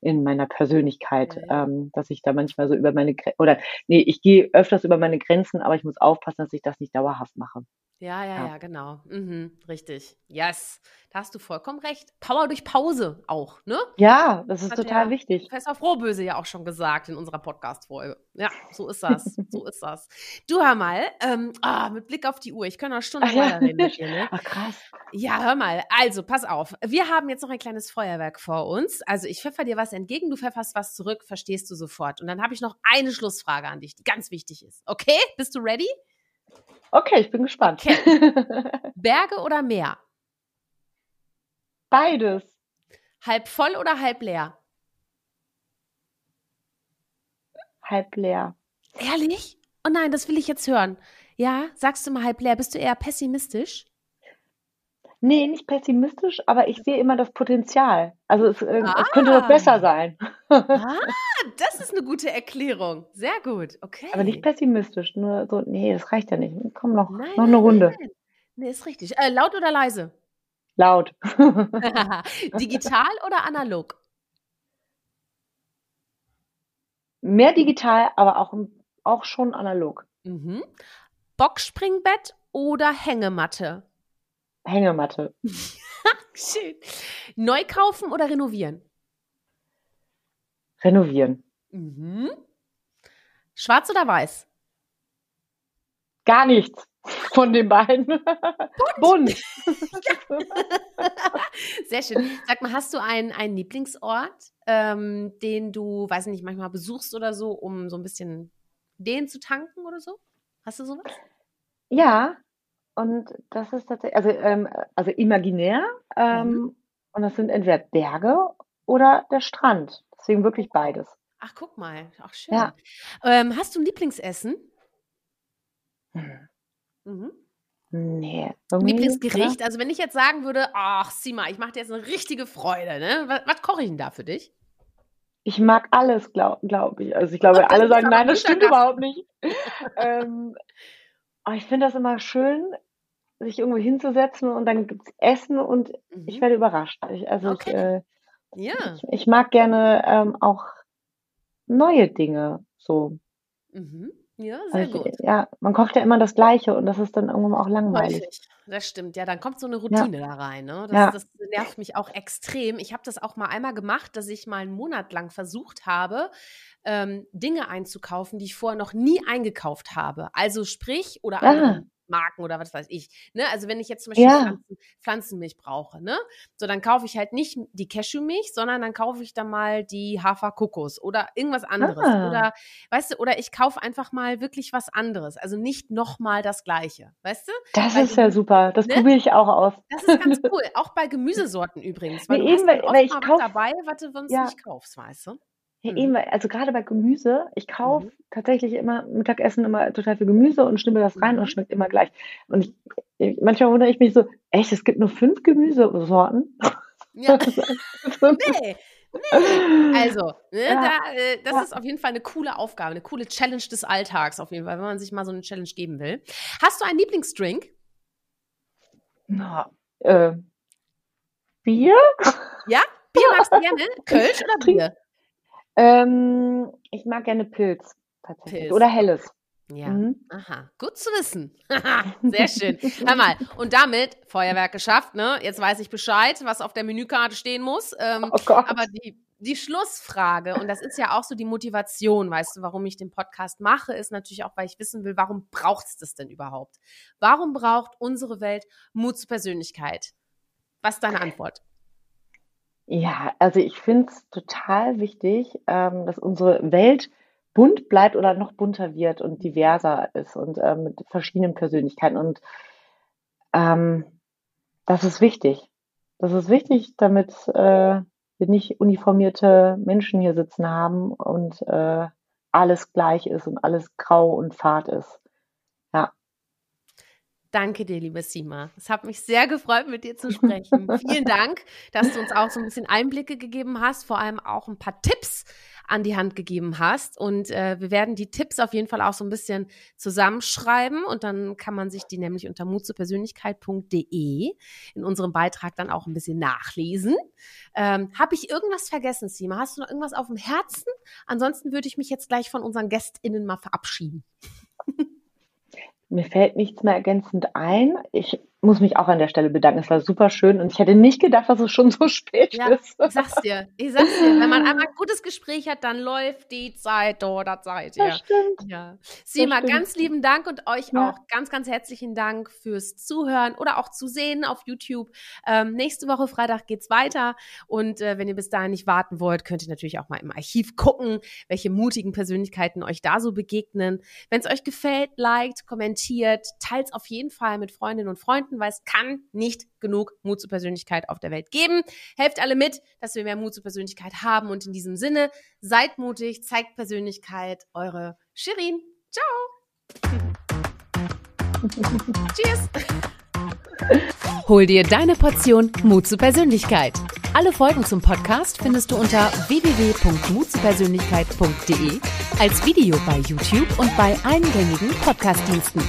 in meiner Persönlichkeit, Ja, ja. ähm, dass ich da manchmal so über meine Grenzen, oder nee, ich gehe öfters über meine Grenzen, aber ich muss aufpassen, dass ich das nicht dauerhaft mache. Ja, ja, Ja. ja, genau. Mhm, richtig. Yes. Da hast du vollkommen recht. Power durch Pause auch, ne? Ja, das ist Hat total wichtig. Professor Frohböse ja auch schon gesagt in unserer Podcast-Folge. Ja, so ist das. so ist das. Du hör mal, ähm, ah, mit Blick auf die Uhr, ich kann noch Ach Stunden ja, weiterreden mit dir, ne? ach krass. Ja, hör mal. Also, pass auf. Wir haben jetzt noch ein kleines Feuerwerk vor uns. Also, ich pfeffer dir was entgegen, du pfefferst was zurück, verstehst du sofort. Und dann habe ich noch eine Schlussfrage an dich, die ganz wichtig ist. Okay? Bist du ready? Okay, ich bin gespannt. Berge oder Meer? Beides. Halb voll oder halb leer? Halb leer. Ehrlich? Oh nein, das will ich jetzt hören. Ja, sagst du mal halb leer. Bist du eher pessimistisch? Nee, nicht pessimistisch, aber ich sehe immer das Potenzial. Also es, äh, es könnte Ah. doch besser sein. Ah, das ist eine gute Erklärung. Sehr gut. Okay. Aber nicht pessimistisch, nur so, nee, das reicht ja nicht. Komm noch, Nein, noch eine Runde. Nein. Nee, ist richtig. Äh, laut oder leise? Laut. Digital oder analog? Mehr digital, aber auch, auch schon analog. Mhm. Boxspringbett oder Hängematte? Hängematte. Schön. Neu kaufen oder renovieren? Renovieren. Mhm. Schwarz oder weiß? Gar nichts von den beiden. Bunt. Sehr schön. Sag mal, hast du einen, einen Lieblingsort, ähm, den du, weiß nicht, manchmal besuchst oder so, um so ein bisschen den zu tanken oder so? Hast du sowas? Ja, und das ist tatsächlich, also, ähm, also imaginär. Ähm, Mhm. Und das sind entweder Berge oder der Strand. Deswegen wirklich beides. Ach, guck mal. Auch schön. Ja. Ähm, hast du ein Lieblingsessen? Hm. Mhm. Nee. Lieblingsgericht? Also wenn ich jetzt sagen würde, ach, Sima, ich mache dir jetzt eine richtige Freude, ne? Was, was koche ich denn da für dich? Ich mag alles, glaube glaub ich. Also ich glaube, alle sagen, nein, das stimmt überhaupt nicht. ähm, aber ich finde das immer schön, sich irgendwo hinzusetzen und dann gibt's Essen und ich Mhm. werde überrascht. Ich, also Okay. ich, äh, Ja. ich, ich mag gerne ähm, auch neue Dinge. So. Mhm. Ja, sehr Also gut. ja, man kocht ja immer das Gleiche und das ist dann irgendwann auch langweilig. Häufig. Das stimmt. Ja, dann kommt so eine Routine da rein. Ne? Das, Ja. das nervt mich auch extrem. Ich habe das auch mal einmal gemacht, dass ich mal einen Monat lang versucht habe, ähm, Dinge einzukaufen, die ich vorher noch nie eingekauft habe. Also sprich, oder Ah. Marken oder was weiß ich. Ne? Also wenn ich jetzt zum Beispiel Ja. Pflanzen, Pflanzenmilch brauche, ne? so dann kaufe ich halt nicht die Cashewmilch, sondern dann kaufe ich dann mal die Hafer-Kokos oder irgendwas anderes. Ah. Oder weißt du, oder ich kaufe einfach mal wirklich was anderes. Also nicht nochmal das Gleiche. Weißt du? Das Weil ist ja super. Das ne? probiere ich auch aus. Das ist ganz cool. Auch bei Gemüsesorten übrigens. Weil Nee, du eben, hast weil- weil ich mal kauf- was dabei, was du sonst Ja. nicht kaufst, weißt du? Ja, Mhm. eben, also gerade bei Gemüse, ich kaufe Mhm. tatsächlich immer Mittagessen immer total viel Gemüse und schnibbel das rein Mhm. und schmeckt immer gleich. Und ich, manchmal wundere ich mich so, echt, es gibt nur fünf Gemüsesorten? Ja. nee. Nee. Also, ne, Ja. da, äh, das Ja. ist auf jeden Fall eine coole Aufgabe, eine coole Challenge des Alltags auf jeden Fall, wenn man sich mal so eine Challenge geben will. Hast du einen Lieblingsdrink? Na, äh, Bier? Ja? Bier magst du gerne? Kölsch oder Bier? Ähm, ich mag gerne Pilz tatsächlich. Pilz. Oder Helles. Ja. Mhm. Aha, gut zu wissen. Sehr schön. Hör mal, und damit Feuerwerk geschafft, ne? Jetzt weiß ich Bescheid, was auf der Menükarte stehen muss. Ähm, Oh Gott. aber die, die Schlussfrage, und das ist ja auch so die Motivation, weißt du, warum ich den Podcast mache, ist natürlich auch, weil ich wissen will, warum braucht es das denn überhaupt? Warum braucht unsere Welt Mut zur Persönlichkeit? Was ist deine Antwort? Ja, also ich finde es total wichtig, ähm, dass unsere Welt bunt bleibt oder noch bunter wird und diverser ist und äh, mit verschiedenen Persönlichkeiten. Und ähm, das ist wichtig. Das ist wichtig, damit äh, wir nicht uniformierte Menschen hier sitzen haben und äh, alles gleich ist und alles grau und fad ist. Danke dir, liebe Sima. Es hat mich sehr gefreut, mit dir zu sprechen. Vielen Dank, dass du uns auch so ein bisschen Einblicke gegeben hast, vor allem auch ein paar Tipps an die Hand gegeben hast. Und äh, wir werden die Tipps auf jeden Fall auch so ein bisschen zusammenschreiben und dann kann man sich die nämlich unter mutzupersönlichkeit.de in unserem Beitrag dann auch ein bisschen nachlesen. Ähm, Habe ich irgendwas vergessen, Sima? Hast du noch irgendwas auf dem Herzen? Ansonsten würde ich mich jetzt gleich von unseren GästInnen mal verabschieden. Mir fällt nichts mehr ergänzend ein. Ich muss mich auch an der Stelle bedanken. Es war super schön und ich hätte nicht gedacht, dass es schon so spät ja, ist. Ich sag's dir, ich sag's dir. Wenn man einmal ein gutes Gespräch hat, dann läuft die Zeit oder Zeit. Ja. Das stimmt. Ja. Sima, ganz lieben Dank und euch ja. auch ganz, ganz herzlichen Dank fürs Zuhören oder auch zu sehen auf YouTube. Ähm, nächste Woche Freitag geht's weiter und äh, wenn ihr bis dahin nicht warten wollt, könnt ihr natürlich auch mal im Archiv gucken, welche mutigen Persönlichkeiten euch da so begegnen. Wenn es euch gefällt, liked, kommentiert, teilt auf jeden Fall mit Freundinnen und Freunden beobachten, weil es kann nicht genug Mut zur Persönlichkeit auf der Welt geben. Helft alle mit, dass wir mehr Mut zur Persönlichkeit haben und in diesem Sinne seid mutig, zeigt Persönlichkeit. Eure Shirin. Ciao. Cheers. Hol dir deine Portion Mut zur Persönlichkeit. Alle Folgen zum Podcast findest du unter www.mutzupersönlichkeit.de als Video bei YouTube und bei allen gängigen Podcastdiensten.